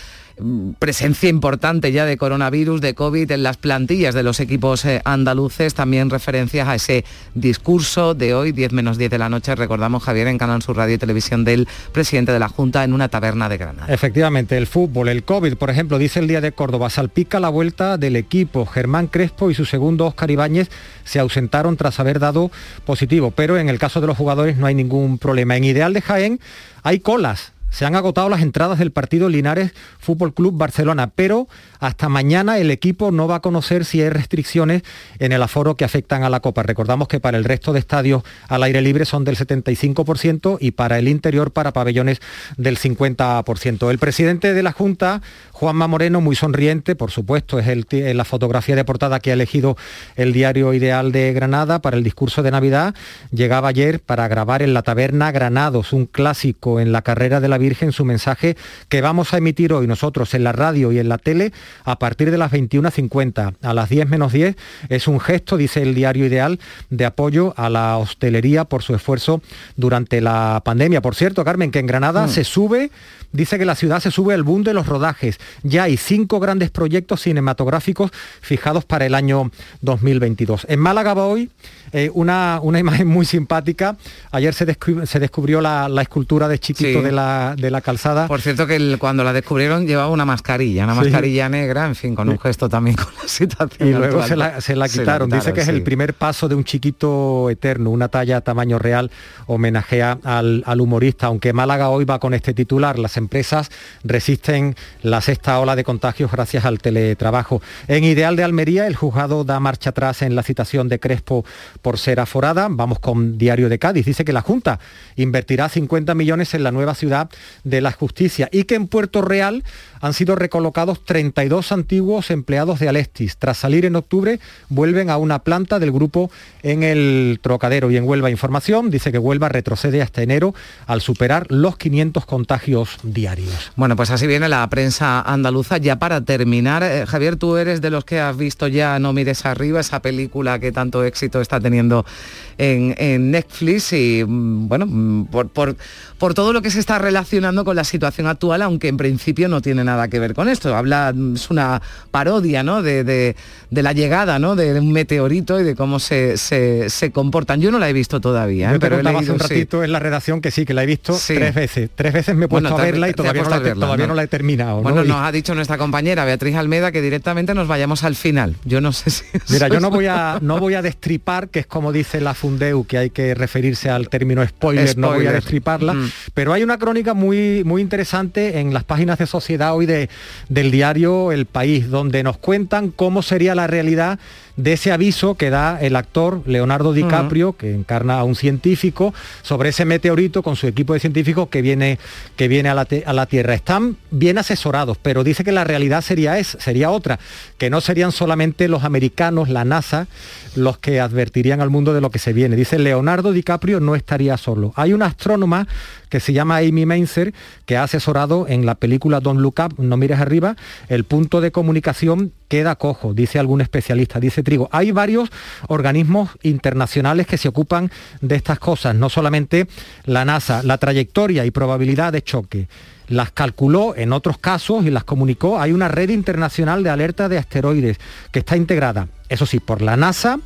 presencia importante ya de coronavirus, de COVID en las plantillas de los equipos eh, andaluces, también referencias a ese discurso de hoy, 10 menos 10 de la noche, recordamos Javier en Canal Sur Radio y Televisión del presidente de la Junta en una taberna de Granada. Efectivamente, el fútbol, el COVID, por ejemplo, dice el día de Córdoba, salpica la vuelta del equipo. Germán Crespo y su segundo Oscar Ibáñez se ausentaron tras haber dado positivo, pero en el caso de los jugadores no hay ningún problema. En Ideal de Jaén hay colas se han agotado las entradas del partido Linares Fútbol Club Barcelona, pero hasta mañana el equipo no va a conocer si hay restricciones en el aforo que afectan a la Copa. Recordamos que para el resto de estadios al aire libre son del 75% y para el interior, para pabellones, del 50%. El presidente de la Junta, Juanma Moreno, muy sonriente, por supuesto, es el, la fotografía de portada que ha elegido el diario Ideal de Granada para el discurso de Navidad, llegaba ayer para grabar en la taberna Granados, un clásico en la carrera de la Virgen su mensaje que vamos a emitir hoy nosotros en la radio y en la tele a partir de las 21.50 a las 10 menos 10. Es un gesto, dice el diario Ideal, de apoyo a la hostelería por su esfuerzo durante la pandemia. Por cierto, Carmen, que en Granada mm. se sube dice que la ciudad se sube al boom de los rodajes. Ya hay cinco grandes proyectos cinematográficos fijados para el año 2022. En Málaga va hoy eh, una, una, imagen muy simpática. Ayer se, se descubrió la, escultura de Chiquito de, la, de, la, calzada. Por cierto que cuando la descubrieron llevaba una mascarilla, una mascarilla negra, en fin, con un gesto también con la situación. Y luego se la, quitaron. Dice que es el primer paso de un chiquito eterno, una talla a tamaño real, homenajea al, al humorista. Aunque Málaga hoy va con este titular, las empresas resisten la sexta ola de contagios gracias al teletrabajo. En Ideal de Almería, el juzgado da marcha atrás en la citación de Crespo por ser aforada. Vamos con Diario de Cádiz. Dice que la Junta invertirá 50 millones en la nueva ciudad de la justicia y que en Puerto Real han sido recolocados 32 antiguos empleados de Alestis. Tras salir en octubre, vuelven a una planta del grupo en el Trocadero y en Huelva Información. Dice que Huelva retrocede hasta enero al superar los 500 contagios diarios. Bueno, pues así viene la prensa andaluza. Ya para terminar, eh, Javier, tú eres de los que has visto ya No mires arriba, esa película que tanto éxito está teniendo en, Netflix y mm, bueno, mm, por, todo lo que se está relacionando con la situación actual, aunque en principio no tiene nada que ver con esto. Habla, es una parodia ¿no? de, la llegada ¿no? de un meteorito y de cómo se, comportan. Yo no la he visto todavía. ¿eh? pero he hace un ratito en la redacción que sí, que la he visto tres veces. Tres veces me he puesto a verla y todavía, no la, todavía ¿no? la, he terminado. Bueno, nos ha dicho nuestra compañera Beatriz Almeda que directamente nos vayamos al final. Yo no sé si... Mira, yo no voy a, no voy a destripar, que es como dice la Fundeu, que hay que referirse al término spoiler, no voy a destriparla, mm. pero hay una crónica muy, muy interesante en las páginas de sociedad hoy de, del diario El País, donde nos cuentan cómo sería la realidad de ese aviso que da el actor Leonardo DiCaprio, que encarna a un científico, sobre ese meteorito con su equipo de científicos que viene, que viene a, la a, la Tierra. Están bien asesorados, pero dice que la realidad sería, es, sería otra, que no serían solamente los americanos, la NASA, los que advertirían al mundo de lo que se viene. Dice Leonardo DiCaprio no estaría solo. Hay una astrónoma que se llama Amy Mainzer, que ha asesorado en la película Don't Look Up, no mires arriba, el punto de comunicación queda cojo, dice algún especialista, dice Trigo. Hay varios organismos internacionales que se ocupan de estas cosas, no solamente la NASA, la trayectoria y probabilidad de choque las calculó en otros casos y las comunicó. Hay una red internacional de alerta de asteroides que está integrada, eso sí, por la NASA,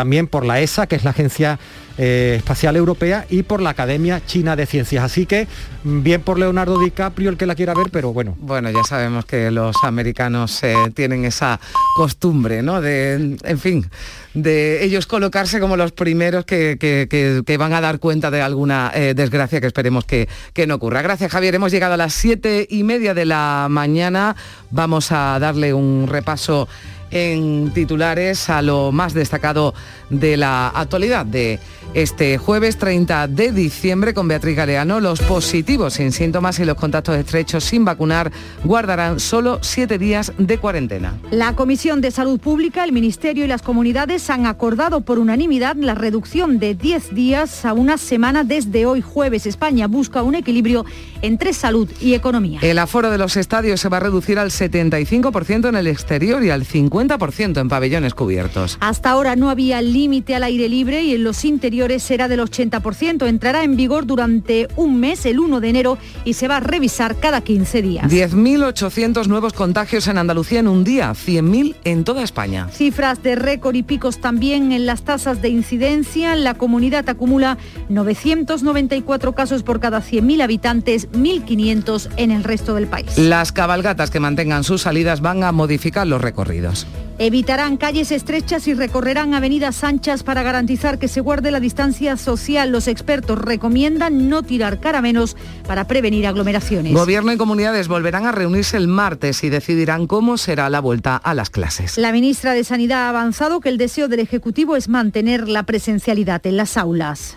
también por la ESA, que es la Agencia eh, Espacial Europea, y por la Academia China de Ciencias. Así que mm, bien por Leonardo DiCaprio el que la quiera ver, pero bueno. Bueno, ya sabemos que los americanos eh, tienen esa costumbre, ¿no? De, en fin, de ellos colocarse como los primeros que, van a dar cuenta de alguna eh, desgracia que esperemos que, que no ocurra. Gracias, Javier. Hemos llegado a las siete y media de la mañana. Vamos a darle un repaso en titulares a lo más destacado de la actualidad de este jueves 30 de diciembre con Beatriz Galeano. Los positivos sin síntomas y los contactos estrechos sin vacunar guardarán solo siete días de cuarentena. La Comisión de Salud Pública, el Ministerio y las comunidades han acordado por unanimidad la reducción de 10 días a una semana desde hoy jueves. España busca un equilibrio entre salud y economía. El aforo de los estadios se va a reducir al 75% en el exterior y al 50% en pabellones cubiertos. Hasta ahora no había límite al aire libre y en los interiores será del 80%. Entrará en vigor durante un mes, el 1 de enero, y se va a revisar cada 15 días. 10.800 nuevos contagios en Andalucía en un día, 100.000 en toda España. Cifras de récord y picos también en las tasas de incidencia. La comunidad acumula 994 casos por cada 100.000 habitantes, 1.500 en el resto del país. Las cabalgatas que mantengan sus salidas van a modificar los recorridos. Evitarán calles estrechas y recorrerán avenidas anchas para garantizar que se guarde la distancia social. Los expertos recomiendan no tirar caramenos para prevenir aglomeraciones. Gobierno y comunidades volverán a reunirse el martes y decidirán cómo será la vuelta a las clases. La ministra de Sanidad ha avanzado que el deseo del Ejecutivo es mantener la presencialidad en las aulas.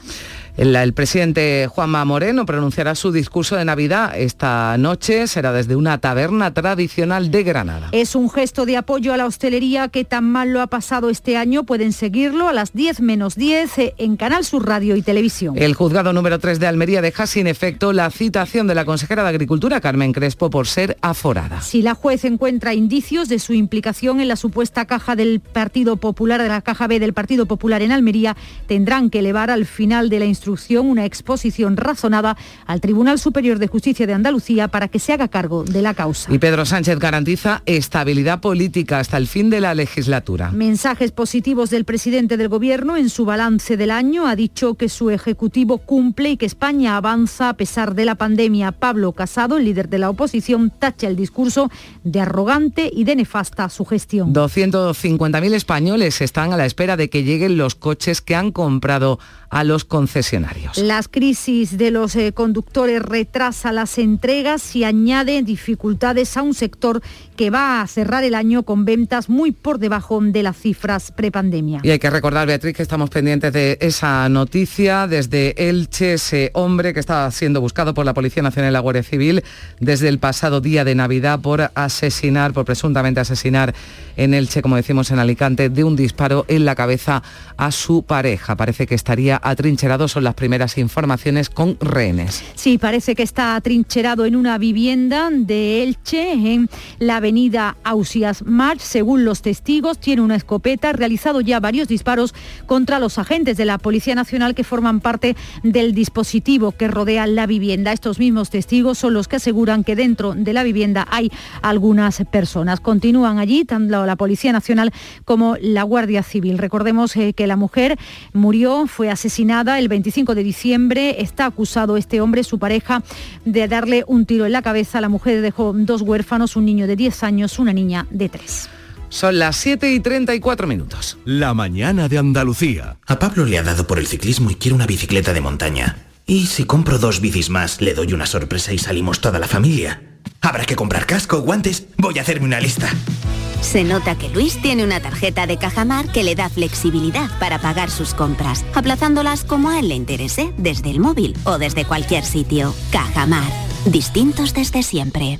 El, presidente Juanma Moreno pronunciará su discurso de Navidad esta noche. Será desde una taberna tradicional de Granada. Es un gesto de apoyo a la hostelería que tan mal lo ha pasado este año. Pueden seguirlo a las 10 menos 10 eh, en Canal Sur Radio y Televisión. El juzgado número 3 de Almería deja sin efecto la citación de la consejera de Agricultura, Carmen Crespo, por ser aforada. Si la juez encuentra indicios de su implicación en la supuesta caja del Partido Popular, de la caja B del Partido Popular en Almería, tendrán que elevar al final de la instrucción una exposición razonada al Tribunal Superior de Justicia de Andalucía para que se haga cargo de la causa. Y Pedro Sánchez garantiza estabilidad política hasta el fin de la legislatura. Mensajes positivos del presidente del Gobierno en su balance del año. Ha dicho que su Ejecutivo cumple y que España avanza a pesar de la pandemia. Pablo Casado, el líder de la oposición, tacha el discurso de arrogante y de nefasta su gestión. 250.000 españoles están a la espera de que lleguen los coches que han comprado a los concesionarios. Las crisis de los eh, conductores retrasa las entregas y añade dificultades a un sector que va a cerrar el año con ventas muy por debajo de las cifras prepandemia. Y hay que recordar, Beatriz, que estamos pendientes de esa noticia desde Elche, ese hombre que estaba siendo buscado por la Policía Nacional y la Guardia Civil desde el pasado día de Navidad por asesinar, por presuntamente asesinar en Elche, como decimos en Alicante, de un disparo en la cabeza a su pareja. Parece que estaría atrincherado, las primeras informaciones con rehenes. Sí, parece que está atrincherado en una vivienda de Elche, en la avenida Ausias March. Según los testigos, tiene una escopeta, ha realizado ya varios disparos contra los agentes de la Policía Nacional que forman parte del dispositivo que rodea la vivienda. Estos mismos testigos son los que aseguran que dentro de la vivienda hay algunas personas. Continúan allí tanto la Policía Nacional como la Guardia Civil. Recordemos eh, que la mujer murió, fue asesinada el 25 de diciembre. Está acusado este hombre, su pareja, de darle un tiro en la cabeza. La mujer dejó dos huérfanos, un niño de 10 años, una niña de 3. Son las 7 y 34 minutos. La mañana de Andalucía. A Pablo le ha dado por el ciclismo y quiere una bicicleta de montaña. ¿Y si compro dos bicis más, le doy una sorpresa y salimos toda la familia? Habrá que comprar casco, guantes. Voy a hacerme una lista. Se nota que Luis tiene una tarjeta de Cajamar que le da flexibilidad para pagar sus compras, aplazándolas como a él le interese, desde el móvil o desde cualquier sitio. Cajamar. Distintos desde siempre.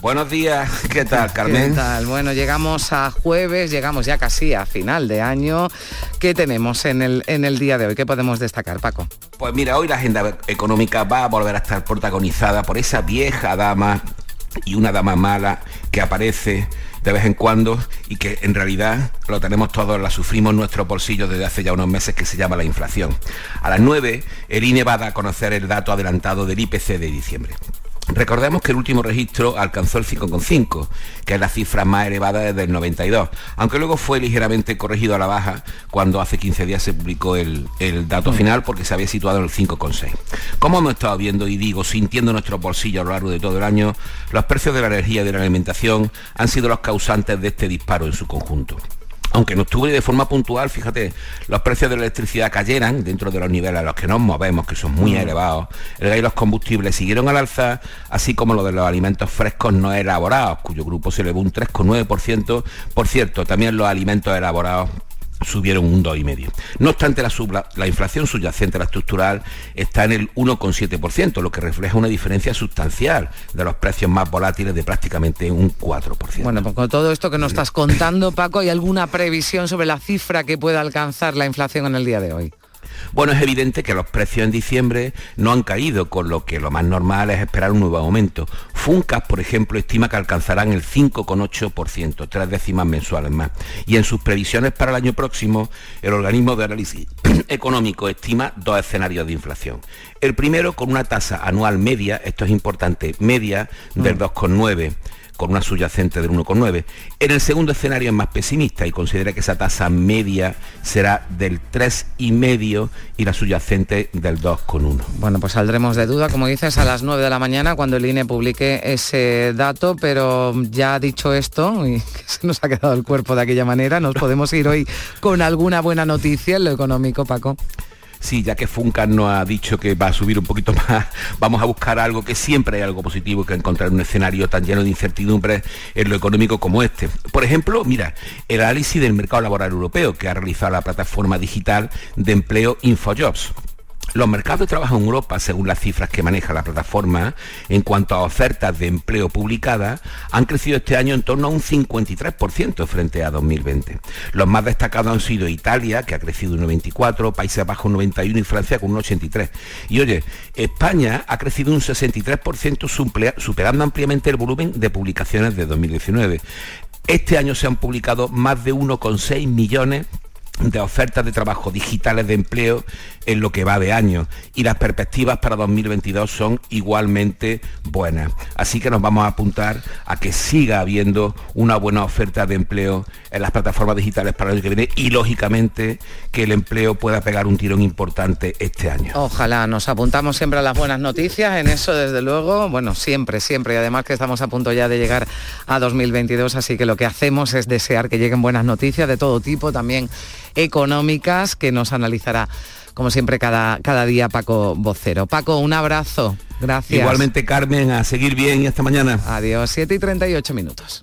Buenos días, ¿qué tal, Carmen? ¿Qué tal? Bueno, llegamos a jueves, llegamos ya casi a final de año. ¿Qué tenemos en el, en el día de hoy? ¿Qué podemos destacar, Paco? Pues mira, hoy la agenda económica va a volver a estar protagonizada por esa vieja dama y una dama mala que aparece de vez en cuando y que en realidad lo tenemos todos, la sufrimos en nuestro bolsillo desde hace ya unos meses que se llama la inflación. A las 9 el INE va a dar a conocer el dato adelantado del IPC de diciembre. Recordemos que el último registro alcanzó el 5,5, que es la cifra más elevada desde el 92, aunque luego fue ligeramente corregido a la baja cuando hace 15 días se publicó el, el dato final porque se había situado en el 5,6. Como hemos estado viendo y digo, sintiendo nuestros bolsillos a lo largo de todo el año, los precios de la energía y de la alimentación han sido los causantes de este disparo en su conjunto aunque en octubre de forma puntual, fíjate, los precios de la electricidad cayeran dentro de los niveles a los que nos movemos, que son muy elevados, el gas y los combustibles siguieron al alza, así como lo de los alimentos frescos no elaborados, cuyo grupo se elevó un 3,9%. Por cierto, también los alimentos elaborados subieron un 2,5. No obstante, la, inflación subyacente a la estructural está en el 1,7%, lo que refleja una diferencia sustancial de los precios más volátiles de prácticamente un 4%. Bueno, pues con todo esto que nos estás contando, Paco, ¿hay alguna previsión sobre la cifra que pueda alcanzar la inflación en el día de hoy? Bueno, es evidente que los precios en diciembre no han caído, con lo que lo más normal es esperar un nuevo aumento. Funcas, por ejemplo, estima que alcanzarán el 5,8%, tres décimas mensuales más. Y en sus previsiones para el año próximo, el organismo de análisis económico estima dos escenarios de inflación. El primero con una tasa anual media, esto es importante, media del 2,9 con una subyacente del 1,9. En el segundo escenario es más pesimista y considera que esa tasa media será del 3,5 y la subyacente del 2,1. Bueno, pues saldremos de duda, como dices, a las 9 de la mañana cuando el INE publique ese dato, pero ya dicho esto, y que se nos ha quedado el cuerpo de aquella manera, nos podemos ir hoy con alguna buena noticia en lo económico, Paco. Sí, ya que Funkas nos ha dicho que va a subir un poquito más, vamos a buscar algo que siempre hay algo positivo que encontrar en un escenario tan lleno de incertidumbres en lo económico como este. Por ejemplo, mira, el análisis del mercado laboral europeo que ha realizado la plataforma digital de empleo InfoJobs. Los mercados de trabajo en Europa, según las cifras que maneja la plataforma, en cuanto a ofertas de empleo publicadas, han crecido este año en torno a un 53% frente a 2020. Los más destacados han sido Italia, que ha crecido un 94%, Países Bajos un 91% y Francia con un 83%. Y oye, España ha crecido un 63%, suple- superando ampliamente el volumen de publicaciones de 2019. Este año se han publicado más de 1,6 millones de ofertas de trabajo digitales de empleo en lo que va de año y las perspectivas para 2022 son igualmente buenas. Así que nos vamos a apuntar a que siga habiendo una buena oferta de empleo en las plataformas digitales para el año que viene y lógicamente que el empleo pueda pegar un tirón importante este año. Ojalá, nos apuntamos siempre a las buenas noticias, en eso desde luego, bueno, siempre, siempre, y además que estamos a punto ya de llegar a 2022, así que lo que hacemos es desear que lleguen buenas noticias de todo tipo, también económicas, que nos analizará, como siempre, cada, cada día Paco Vocero. Paco, un abrazo, gracias. Igualmente Carmen, a seguir bien y hasta mañana. Adiós, 7 y 38 minutos.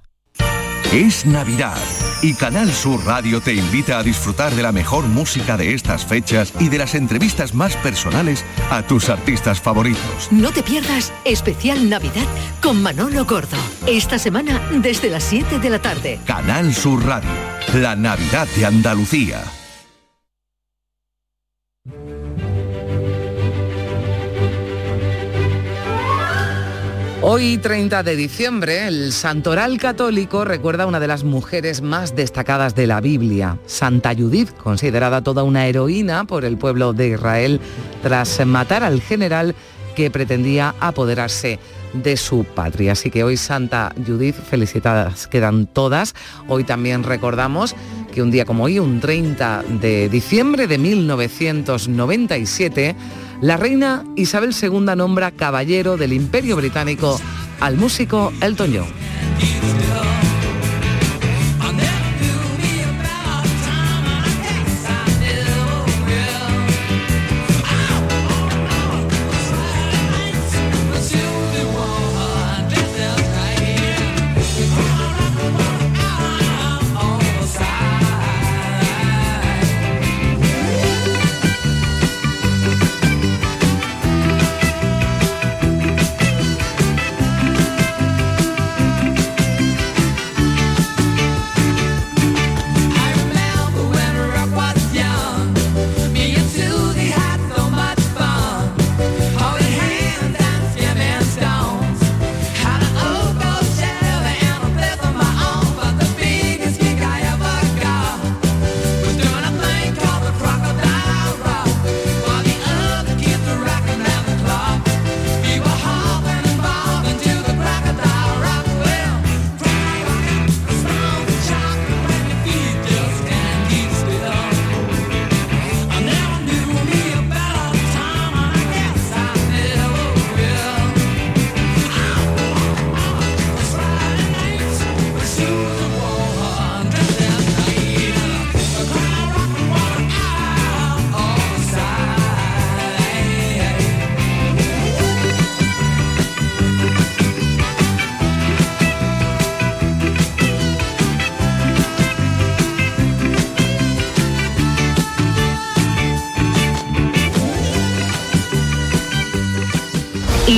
Es Navidad y Canal Sur Radio te invita a disfrutar de la mejor música de estas fechas y de las entrevistas más personales a tus artistas favoritos. No te pierdas especial Navidad con Manolo Gordo. Esta semana desde las 7 de la tarde. Canal Sur Radio, la Navidad de Andalucía. Hoy, 30 de diciembre, el Santoral Católico recuerda a una de las mujeres más destacadas de la Biblia, Santa Judith, considerada toda una heroína por el pueblo de Israel tras matar al general que pretendía apoderarse de su patria. Así que hoy Santa Judith, felicitadas quedan todas. Hoy también recordamos que un día como hoy, un 30 de diciembre de 1997, la reina Isabel II nombra caballero del Imperio Británico al músico Elton John.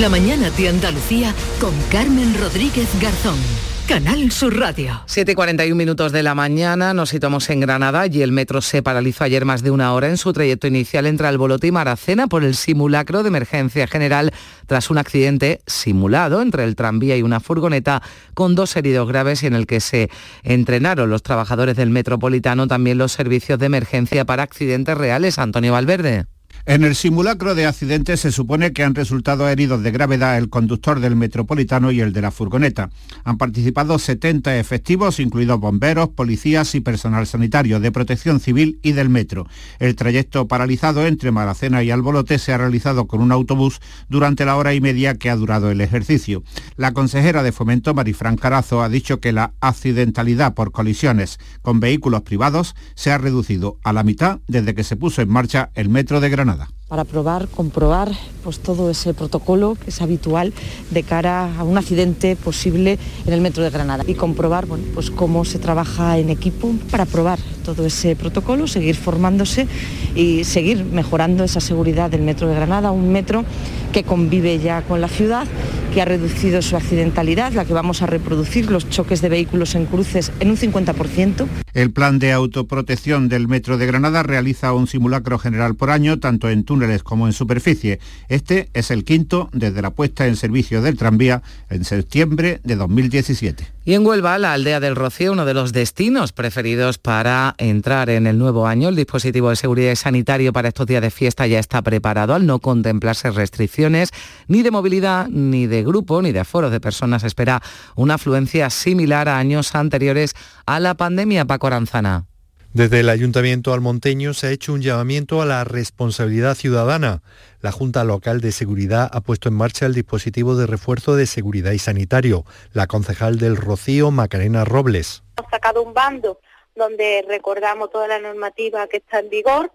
La mañana de Andalucía con Carmen Rodríguez Garzón. Canal Sur Radio. 7.41 minutos de la mañana, nos situamos en Granada y el metro se paralizó ayer más de una hora en su trayecto inicial entre Albolote y Maracena por el simulacro de emergencia general tras un accidente simulado entre el tranvía y una furgoneta con dos heridos graves y en el que se entrenaron los trabajadores del metropolitano, también los servicios de emergencia para accidentes reales. Antonio Valverde. En el simulacro de accidente se supone que han resultado heridos de gravedad el conductor del metropolitano y el de la furgoneta. Han participado 70 efectivos, incluidos bomberos, policías y personal sanitario de protección civil y del metro. El trayecto paralizado entre Maracena y Albolote se ha realizado con un autobús durante la hora y media que ha durado el ejercicio. La consejera de Fomento, Marifran Carazo, ha dicho que la accidentalidad por colisiones con vehículos privados se ha reducido a la mitad desde que se puso en marcha el metro de Granada nada. Para probar, comprobar pues, todo ese protocolo que es habitual de cara a un accidente posible en el metro de Granada y comprobar bueno, pues, cómo se trabaja en equipo para probar todo ese protocolo, seguir formándose y seguir mejorando esa seguridad del metro de Granada, un metro que convive ya con la ciudad, que ha reducido su accidentalidad, la que vamos a reproducir, los choques de vehículos en cruces en un 50%. El plan de autoprotección del Metro de Granada realiza un simulacro general por año, tanto en túneles como en superficie. Este es el quinto desde la puesta en servicio del tranvía en septiembre de 2017. Y en Huelva, la aldea del Rocío, uno de los destinos preferidos para entrar en el nuevo año. El dispositivo de seguridad y sanitario para estos días de fiesta ya está preparado al no contemplarse restricciones ni de movilidad, ni de grupo, ni de aforos de personas. Espera una afluencia similar a años anteriores a la pandemia, Paco Aranzana. Desde el Ayuntamiento almonteño se ha hecho un llamamiento a la responsabilidad ciudadana. La Junta Local de Seguridad ha puesto en marcha el dispositivo de refuerzo de seguridad y sanitario. La concejal del Rocío, Macarena Robles. Hemos sacado un bando donde recordamos toda la normativa que está en vigor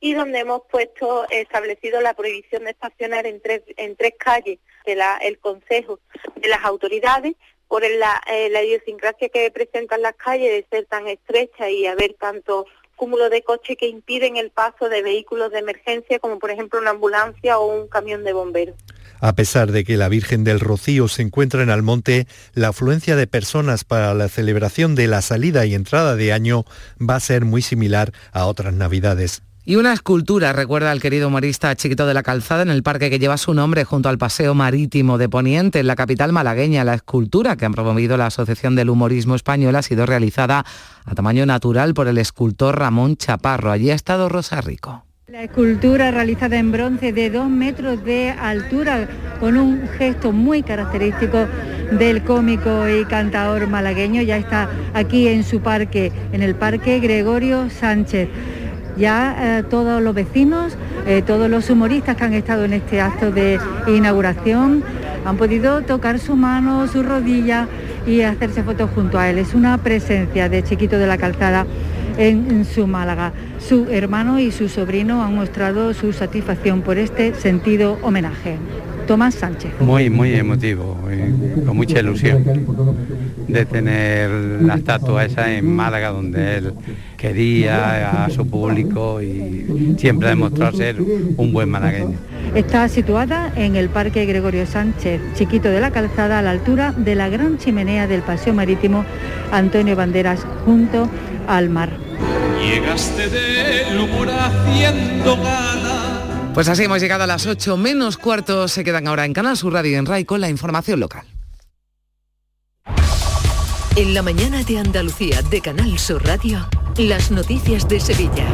y donde hemos puesto establecido la prohibición de estacionar en tres, en tres calles de el Consejo de las autoridades por la, eh, la idiosincrasia que presentan las calles de ser tan estrechas y haber tanto cúmulo de coches que impiden el paso de vehículos de emergencia, como por ejemplo una ambulancia o un camión de bomberos. A pesar de que la Virgen del Rocío se encuentra en Almonte, la afluencia de personas para la celebración de la salida y entrada de año va a ser muy similar a otras Navidades. Y una escultura recuerda al querido humorista Chiquito de la Calzada en el parque que lleva su nombre junto al Paseo Marítimo de Poniente, en la capital malagueña. La escultura que han promovido la Asociación del Humorismo Español ha sido realizada a tamaño natural por el escultor Ramón Chaparro. Allí ha estado Rosa Rico. La escultura realizada en bronce de dos metros de altura, con un gesto muy característico del cómico y cantador malagueño, ya está aquí en su parque, en el Parque Gregorio Sánchez. Ya eh, todos los vecinos, eh, todos los humoristas que han estado en este acto de inauguración han podido tocar su mano, su rodilla y hacerse fotos junto a él. Es una presencia de Chiquito de la Calzada en, su Málaga. Su hermano y su sobrino han mostrado su satisfacción por este sentido homenaje. Tomás Sánchez. Muy, muy emotivo, con mucha ilusión de tener la estatua esa en Málaga, donde él quería a su público y siempre ha demostrado ser un buen malagueño. Está situada en el Parque Gregorio Sánchez, chiquito de la calzada, a la altura de la gran chimenea del Paseo Marítimo Antonio Banderas, junto al mar. Llegaste haciendo Pues así hemos llegado a las 8 menos cuartos. Se quedan ahora en Canal Sur Radio y en RAI con la información local. En la mañana de Andalucía de Canal Sur Radio, las noticias de Sevilla.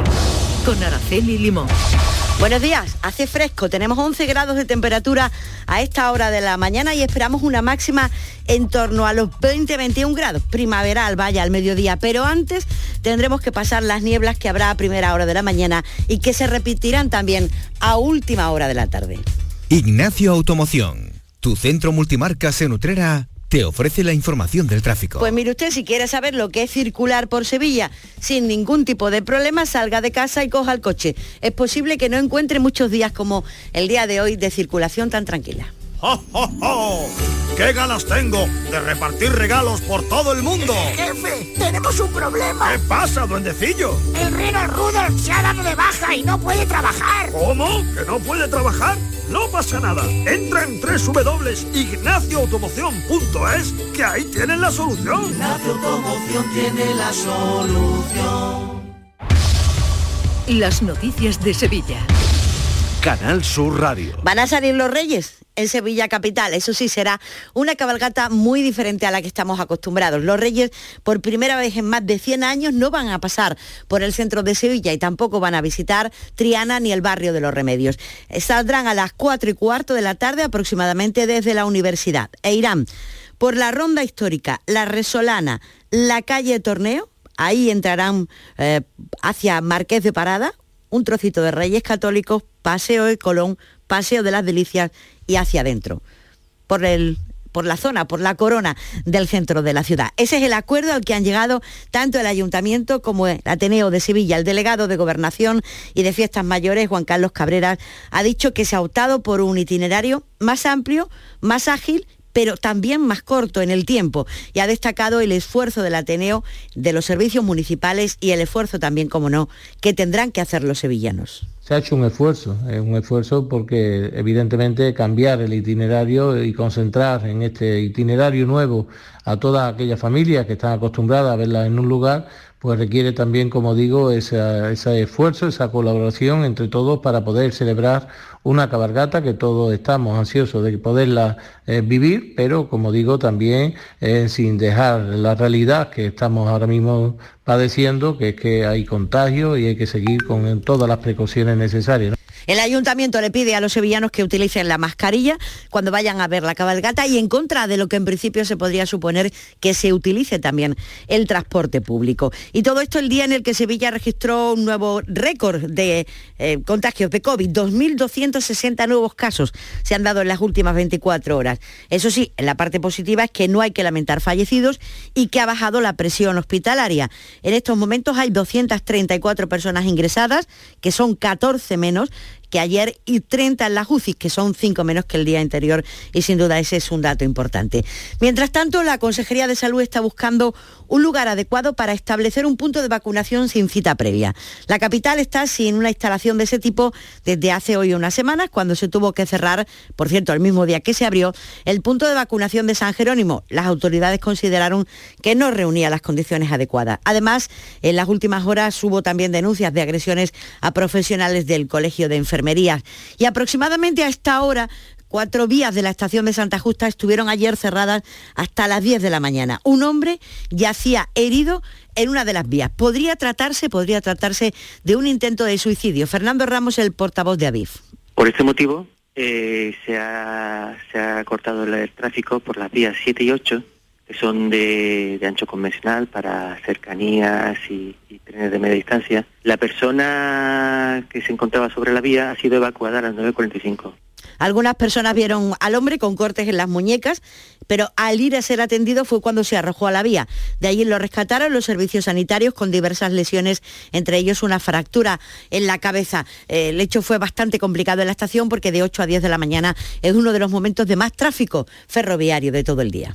Con Araceli Limón. Buenos días, hace fresco, tenemos 11 grados de temperatura a esta hora de la mañana y esperamos una máxima en torno a los 20-21 grados, primaveral, vaya al mediodía, pero antes tendremos que pasar las nieblas que habrá a primera hora de la mañana y que se repetirán también a última hora de la tarde. Ignacio Automoción, tu centro multimarca en Utrera te ofrece la información del tráfico. Pues mire usted, si quiere saber lo que es circular por Sevilla sin ningún tipo de problema, salga de casa y coja el coche. Es posible que no encuentre muchos días como el día de hoy de circulación tan tranquila. ¡Oh, oh, oh! qué ganas tengo de repartir regalos por todo el mundo! ¡Jefe! ¡Tenemos un problema! ¿Qué pasa, duendecillo? El reno Rudolf se ha dado de baja y no puede trabajar. ¿Cómo? ¿Que no puede trabajar? No pasa nada. Entra en www.ignacioautomoción.es que ahí tienen la solución. Ignacio Automoción tiene la solución. Las noticias de Sevilla. Canal Sur Radio. ¿Van a salir los reyes? en Sevilla Capital. Eso sí, será una cabalgata muy diferente a la que estamos acostumbrados. Los Reyes, por primera vez en más de 100 años, no van a pasar por el centro de Sevilla y tampoco van a visitar Triana ni el barrio de los Remedios. Saldrán a las 4 y cuarto de la tarde aproximadamente desde la universidad e irán por la ronda histórica, la Resolana, la calle Torneo, ahí entrarán eh, hacia Marqués de Parada, un trocito de Reyes Católicos, Paseo de Colón, Paseo de las Delicias y hacia adentro, por el por la zona, por la corona del centro de la ciudad. Ese es el acuerdo al que han llegado tanto el Ayuntamiento como el Ateneo de Sevilla. El delegado de Gobernación y de Fiestas Mayores, Juan Carlos Cabrera, ha dicho que se ha optado por un itinerario más amplio, más ágil pero también más corto en el tiempo. Y ha destacado el esfuerzo del Ateneo, de los servicios municipales y el esfuerzo también, como no, que tendrán que hacer los sevillanos. Se ha hecho un esfuerzo, es un esfuerzo porque evidentemente cambiar el itinerario y concentrar en este itinerario nuevo a todas aquellas familias que están acostumbradas a verla en un lugar, pues requiere también, como digo, ese esfuerzo, esa colaboración entre todos para poder celebrar una cabalgata que todos estamos ansiosos de poderla eh, vivir, pero como digo, también eh, sin dejar la realidad que estamos ahora mismo padeciendo, que es que hay contagio y hay que seguir con todas las precauciones necesarias. El ayuntamiento le pide a los sevillanos que utilicen la mascarilla cuando vayan a ver la cabalgata y en contra de lo que en principio se podría suponer que se utilice también el transporte público. Y todo esto el día en el que Sevilla registró un nuevo récord de eh, contagios de COVID. 2.260 nuevos casos se han dado en las últimas 24 horas. Eso sí, la parte positiva es que no hay que lamentar fallecidos y que ha bajado la presión hospitalaria. En estos momentos hay 234 personas ingresadas, que son 14 menos ayer y 30 en las UCI, que son 5 menos que el día anterior y sin duda ese es un dato importante. Mientras tanto, la Consejería de Salud está buscando un lugar adecuado para establecer un punto de vacunación sin cita previa. La capital está sin una instalación de ese tipo desde hace hoy unas semanas, cuando se tuvo que cerrar, por cierto, el mismo día que se abrió, el punto de vacunación de San Jerónimo. Las autoridades consideraron que no reunía las condiciones adecuadas. Además, en las últimas horas hubo también denuncias de agresiones a profesionales del Colegio de Enfermería. Y aproximadamente a esta hora Cuatro vías de la estación de Santa Justa estuvieron ayer cerradas hasta las 10 de la mañana. Un hombre yacía herido en una de las vías. Podría tratarse, podría tratarse de un intento de suicidio. Fernando Ramos, el portavoz de Aviv. Por este motivo eh, se, ha, cortado el tráfico por las vías 7 y 8, que son de, ancho convencional para cercanías y, trenes de media distancia. La persona que se encontraba sobre la vía ha sido evacuada a las 9.45. Algunas personas vieron al hombre con cortes en las muñecas, pero al ir a ser atendido fue cuando se arrojó a la vía. De allí lo rescataron los servicios sanitarios con diversas lesiones, entre ellos una fractura en la cabeza. Eh, el hecho fue bastante complicado en la estación porque de 8 a 10 de la mañana es uno de los momentos de más tráfico ferroviario de todo el día.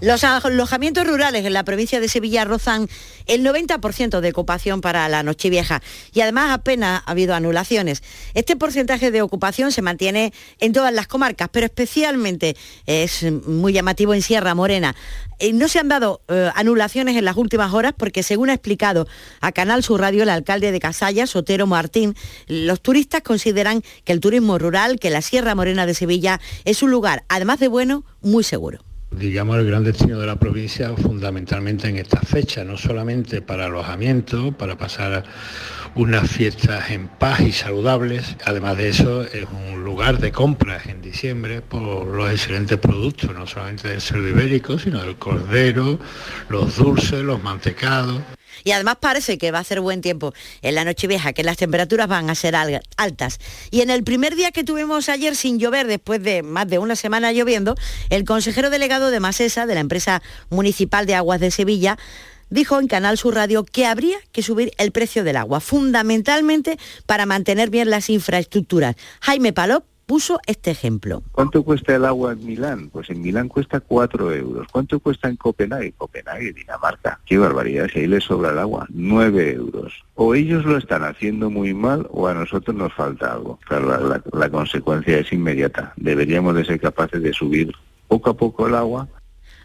Los alojamientos rurales en la provincia de Sevilla rozan el 90% de ocupación para la Nochevieja y además apenas ha habido anulaciones. Este porcentaje de ocupación se mantiene en todas las comarcas, pero especialmente es muy llamativo en Sierra Morena. Eh, no se han dado eh, anulaciones en las últimas horas porque, según ha explicado a Canal Sur Radio el alcalde de Casalla, Sotero Martín, los turistas consideran que el turismo rural, que la Sierra Morena de Sevilla es un lugar, además de bueno, muy seguro digamos, el gran destino de la provincia fundamentalmente en estas fechas, no solamente para alojamiento, para pasar unas fiestas en paz y saludables, además de eso es un lugar de compras en diciembre por los excelentes productos, no solamente del cerdo ibérico, sino del cordero, los dulces, los mantecados. Y además parece que va a hacer buen tiempo en la noche vieja, que las temperaturas van a ser altas. Y en el primer día que tuvimos ayer sin llover, después de más de una semana lloviendo, el consejero delegado de Masesa, de la empresa municipal de aguas de Sevilla, dijo en Canal Sur Radio que habría que subir el precio del agua, fundamentalmente para mantener bien las infraestructuras. Jaime Palop puso este ejemplo. ¿Cuánto cuesta el agua en Milán? Pues en Milán cuesta 4 euros. ¿Cuánto cuesta en Copenhague? Copenhague, Dinamarca. Qué barbaridad, si ahí les sobra el agua. 9 euros. O ellos lo están haciendo muy mal o a nosotros nos falta algo. Claro, la, la consecuencia es inmediata. Deberíamos de ser capaces de subir poco a poco el agua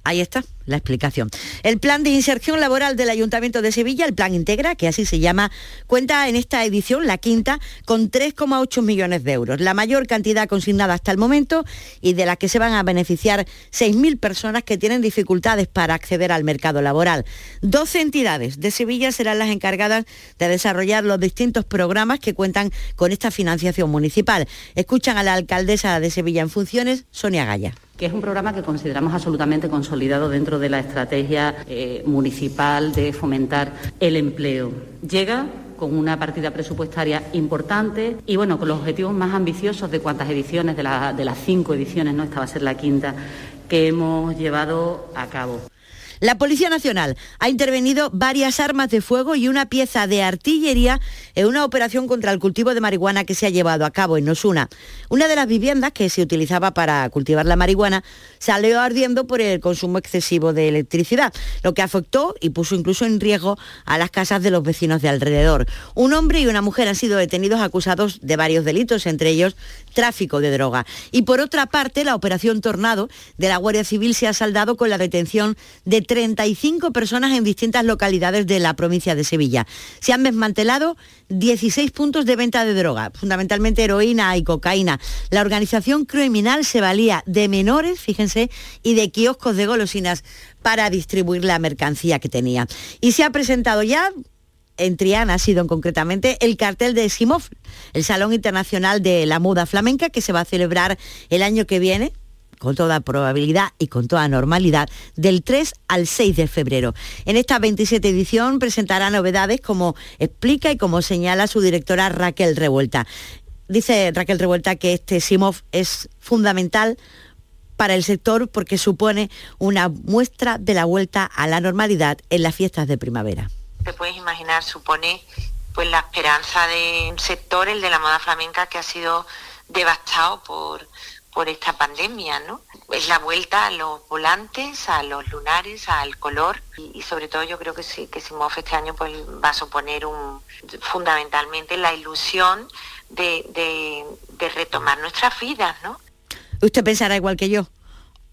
Ahí está la explicación. El plan de inserción laboral del Ayuntamiento de Sevilla, el plan Integra, que así se llama, cuenta en esta edición, la quinta, con 3,8 millones de euros, la mayor cantidad consignada hasta el momento y de la que se van a beneficiar 6.000 personas que tienen dificultades para acceder al mercado laboral. 12 entidades de Sevilla serán las encargadas de desarrollar los distintos programas que cuentan con esta financiación municipal. Escuchan a la alcaldesa de Sevilla en funciones, Sonia Gaya que es un programa que consideramos absolutamente consolidado dentro de la estrategia eh, municipal de fomentar el empleo. Llega con una partida presupuestaria importante y bueno, con los objetivos más ambiciosos de cuantas ediciones, de, de las cinco ediciones, ¿no? Esta va a ser la quinta que hemos llevado a cabo. La Policía Nacional ha intervenido varias armas de fuego y una pieza de artillería en una operación contra el cultivo de marihuana que se ha llevado a cabo en Osuna. Una de las viviendas que se utilizaba para cultivar la marihuana salió ardiendo por el consumo excesivo de electricidad, lo que afectó y puso incluso en riesgo a las casas de los vecinos de alrededor. Un hombre y una mujer han sido detenidos acusados de varios delitos, entre ellos tráfico de droga. Y por otra parte, la operación Tornado de la Guardia Civil se ha saldado con la detención de 35 personas en distintas localidades de la provincia de Sevilla. Se han desmantelado 16 puntos de venta de droga, fundamentalmente heroína y cocaína. La organización criminal se valía de menores, fíjense, y de kioscos de golosinas para distribuir la mercancía que tenía. Y se ha presentado ya en Triana ha sido concretamente el cartel de Simov, el Salón Internacional de la Muda Flamenca que se va a celebrar el año que viene, con toda probabilidad y con toda normalidad, del 3 al 6 de febrero. En esta 27 edición presentará novedades como explica y como señala su directora Raquel Revuelta. Dice Raquel Revuelta que este SIMOV es fundamental para el sector porque supone una muestra de la vuelta a la normalidad en las fiestas de primavera te puedes imaginar, supone pues la esperanza de un sector, el de la moda flamenca, que ha sido devastado por, por esta pandemia, ¿no? Es la vuelta a los volantes, a los lunares, al color y, sobre todo yo creo que sí, que Simov este año pues va a suponer un fundamentalmente la ilusión de, de retomar nuestras vidas, ¿no? Usted pensará igual que yo.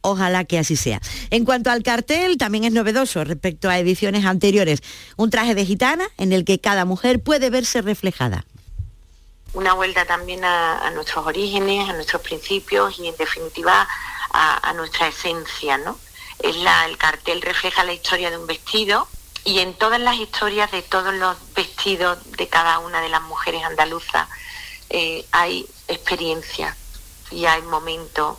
Ojalá que así sea. En cuanto al cartel, también es novedoso respecto a ediciones anteriores. Un traje de gitana en el que cada mujer puede verse reflejada. Una vuelta también a, nuestros orígenes, a nuestros principios y en definitiva a, nuestra esencia, ¿no? Es la, el cartel refleja la historia de un vestido y en todas las historias de todos los vestidos de cada una de las mujeres andaluzas eh, hay experiencia y hay momentos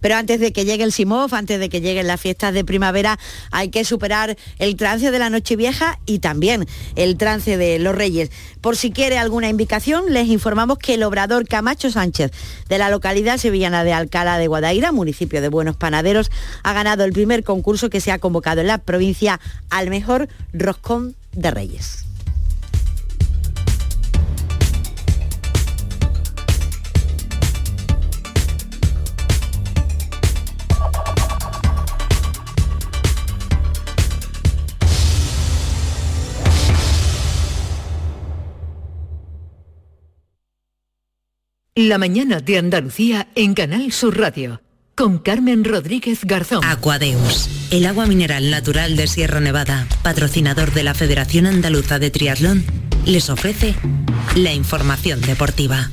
pero antes de que llegue el Simov, antes de que lleguen las fiestas de primavera, hay que superar el trance de la Nochevieja y también el trance de los Reyes. Por si quiere alguna indicación, les informamos que el obrador Camacho Sánchez de la localidad sevillana de Alcalá de Guadaira, municipio de Buenos Panaderos, ha ganado el primer concurso que se ha convocado en la provincia al mejor roscón de Reyes. La mañana de Andalucía en Canal Sur Radio con Carmen Rodríguez Garzón. Aquadeus, el agua mineral natural de Sierra Nevada, patrocinador de la Federación Andaluza de Triatlón, les ofrece la información deportiva.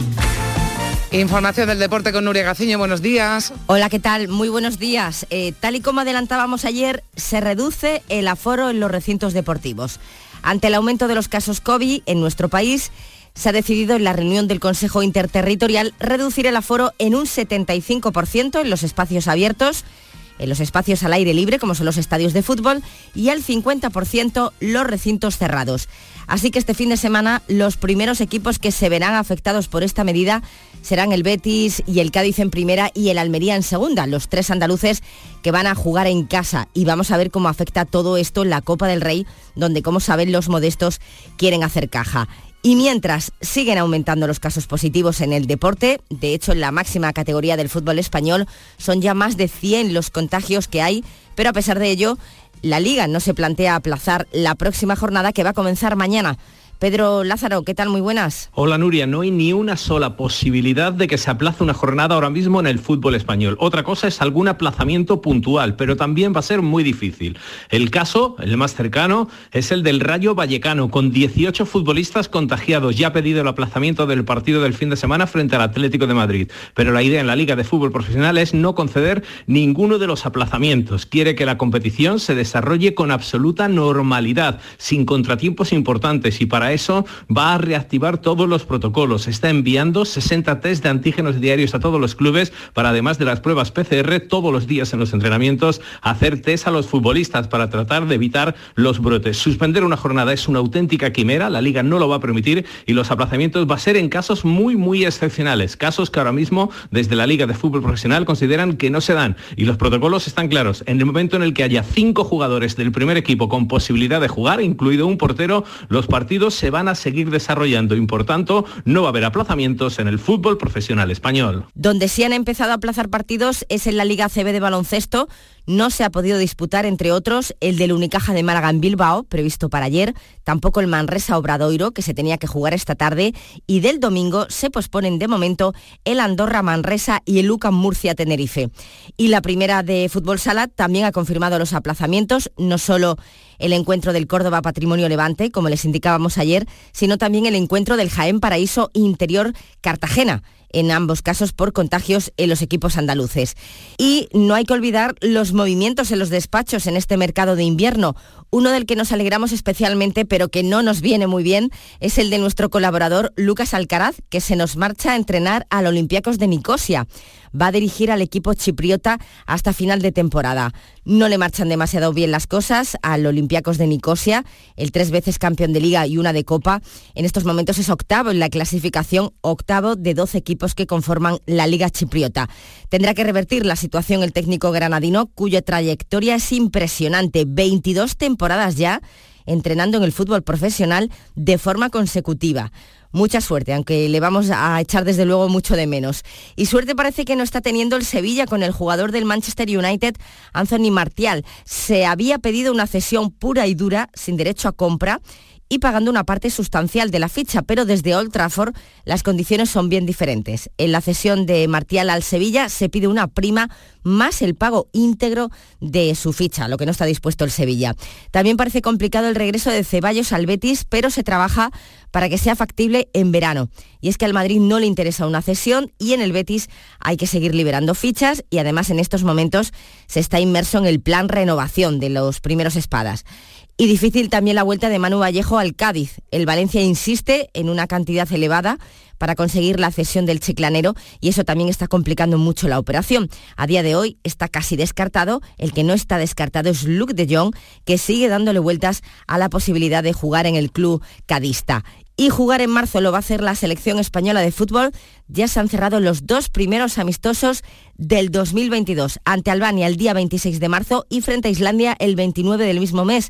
Información del deporte con Nuria Gaciño, buenos días. Hola, ¿qué tal? Muy buenos días. Eh, tal y como adelantábamos ayer, se reduce el aforo en los recintos deportivos. Ante el aumento de los casos COVID en nuestro país, se ha decidido en la reunión del Consejo Interterritorial reducir el aforo en un 75% en los espacios abiertos, en los espacios al aire libre, como son los estadios de fútbol, y al 50% los recintos cerrados. Así que este fin de semana los primeros equipos que se verán afectados por esta medida serán el Betis y el Cádiz en primera y el Almería en segunda, los tres andaluces que van a jugar en casa. Y vamos a ver cómo afecta todo esto en la Copa del Rey, donde como saben los modestos quieren hacer caja. Y mientras siguen aumentando los casos positivos en el deporte, de hecho en la máxima categoría del fútbol español son ya más de 100 los contagios que hay, pero a pesar de ello, la liga no se plantea aplazar la próxima jornada que va a comenzar mañana. Pedro Lázaro, ¿qué tal? Muy buenas. Hola Nuria, no hay ni una sola posibilidad de que se aplace una jornada ahora mismo en el fútbol español. Otra cosa es algún aplazamiento puntual, pero también va a ser muy difícil. El caso, el más cercano, es el del Rayo Vallecano, con 18 futbolistas contagiados. Ya ha pedido el aplazamiento del partido del fin de semana frente al Atlético de Madrid. Pero la idea en la Liga de Fútbol Profesional es no conceder ninguno de los aplazamientos. Quiere que la competición se desarrolle con absoluta normalidad, sin contratiempos importantes y para eso va a reactivar todos los protocolos. Está enviando 60 test de antígenos diarios a todos los clubes para además de las pruebas PCR todos los días en los entrenamientos hacer test a los futbolistas para tratar de evitar los brotes. Suspender una jornada es una auténtica quimera, la liga no lo va a permitir y los aplazamientos va a ser en casos muy muy excepcionales, casos que ahora mismo desde la Liga de Fútbol Profesional consideran que no se dan y los protocolos están claros. En el momento en el que haya cinco jugadores del primer equipo con posibilidad de jugar, incluido un portero, los partidos se van a seguir desarrollando y por tanto no va a haber aplazamientos en el fútbol profesional español. Donde sí han empezado a aplazar partidos es en la Liga CB de baloncesto. No se ha podido disputar, entre otros, el del Unicaja de Málaga en Bilbao, previsto para ayer, tampoco el Manresa Obradoiro, que se tenía que jugar esta tarde, y del domingo se posponen de momento el Andorra Manresa y el Lucan Murcia Tenerife. Y la primera de Fútbol Sala también ha confirmado los aplazamientos, no solo el encuentro del Córdoba Patrimonio Levante, como les indicábamos ayer, sino también el encuentro del Jaén Paraíso Interior Cartagena en ambos casos por contagios en los equipos andaluces. Y no hay que olvidar los movimientos en los despachos en este mercado de invierno. Uno del que nos alegramos especialmente, pero que no nos viene muy bien, es el de nuestro colaborador Lucas Alcaraz, que se nos marcha a entrenar al Olympiacos de Nicosia va a dirigir al equipo chipriota hasta final de temporada. No le marchan demasiado bien las cosas al Olympiacos de Nicosia, el tres veces campeón de liga y una de copa. En estos momentos es octavo en la clasificación, octavo de 12 equipos que conforman la liga chipriota. Tendrá que revertir la situación el técnico granadino, cuya trayectoria es impresionante, 22 temporadas ya entrenando en el fútbol profesional de forma consecutiva. Mucha suerte, aunque le vamos a echar desde luego mucho de menos. Y suerte parece que no está teniendo el Sevilla con el jugador del Manchester United, Anthony Martial. Se había pedido una cesión pura y dura, sin derecho a compra, y pagando una parte sustancial de la ficha, pero desde Old Trafford las condiciones son bien diferentes. En la cesión de Martial al Sevilla se pide una prima más el pago íntegro de su ficha, lo que no está dispuesto el Sevilla. También parece complicado el regreso de Ceballos al Betis, pero se trabaja para que sea factible en verano. Y es que al Madrid no le interesa una cesión y en el Betis hay que seguir liberando fichas y además en estos momentos se está inmerso en el plan renovación de los primeros espadas. Y difícil también la vuelta de Manu Vallejo al Cádiz. El Valencia insiste en una cantidad elevada para conseguir la cesión del chiclanero y eso también está complicando mucho la operación. A día de hoy está casi descartado. El que no está descartado es Luke de Jong, que sigue dándole vueltas a la posibilidad de jugar en el club cadista. Y jugar en marzo lo va a hacer la selección española de fútbol. Ya se han cerrado los dos primeros amistosos del 2022 ante Albania el día 26 de marzo y frente a Islandia el 29 del mismo mes.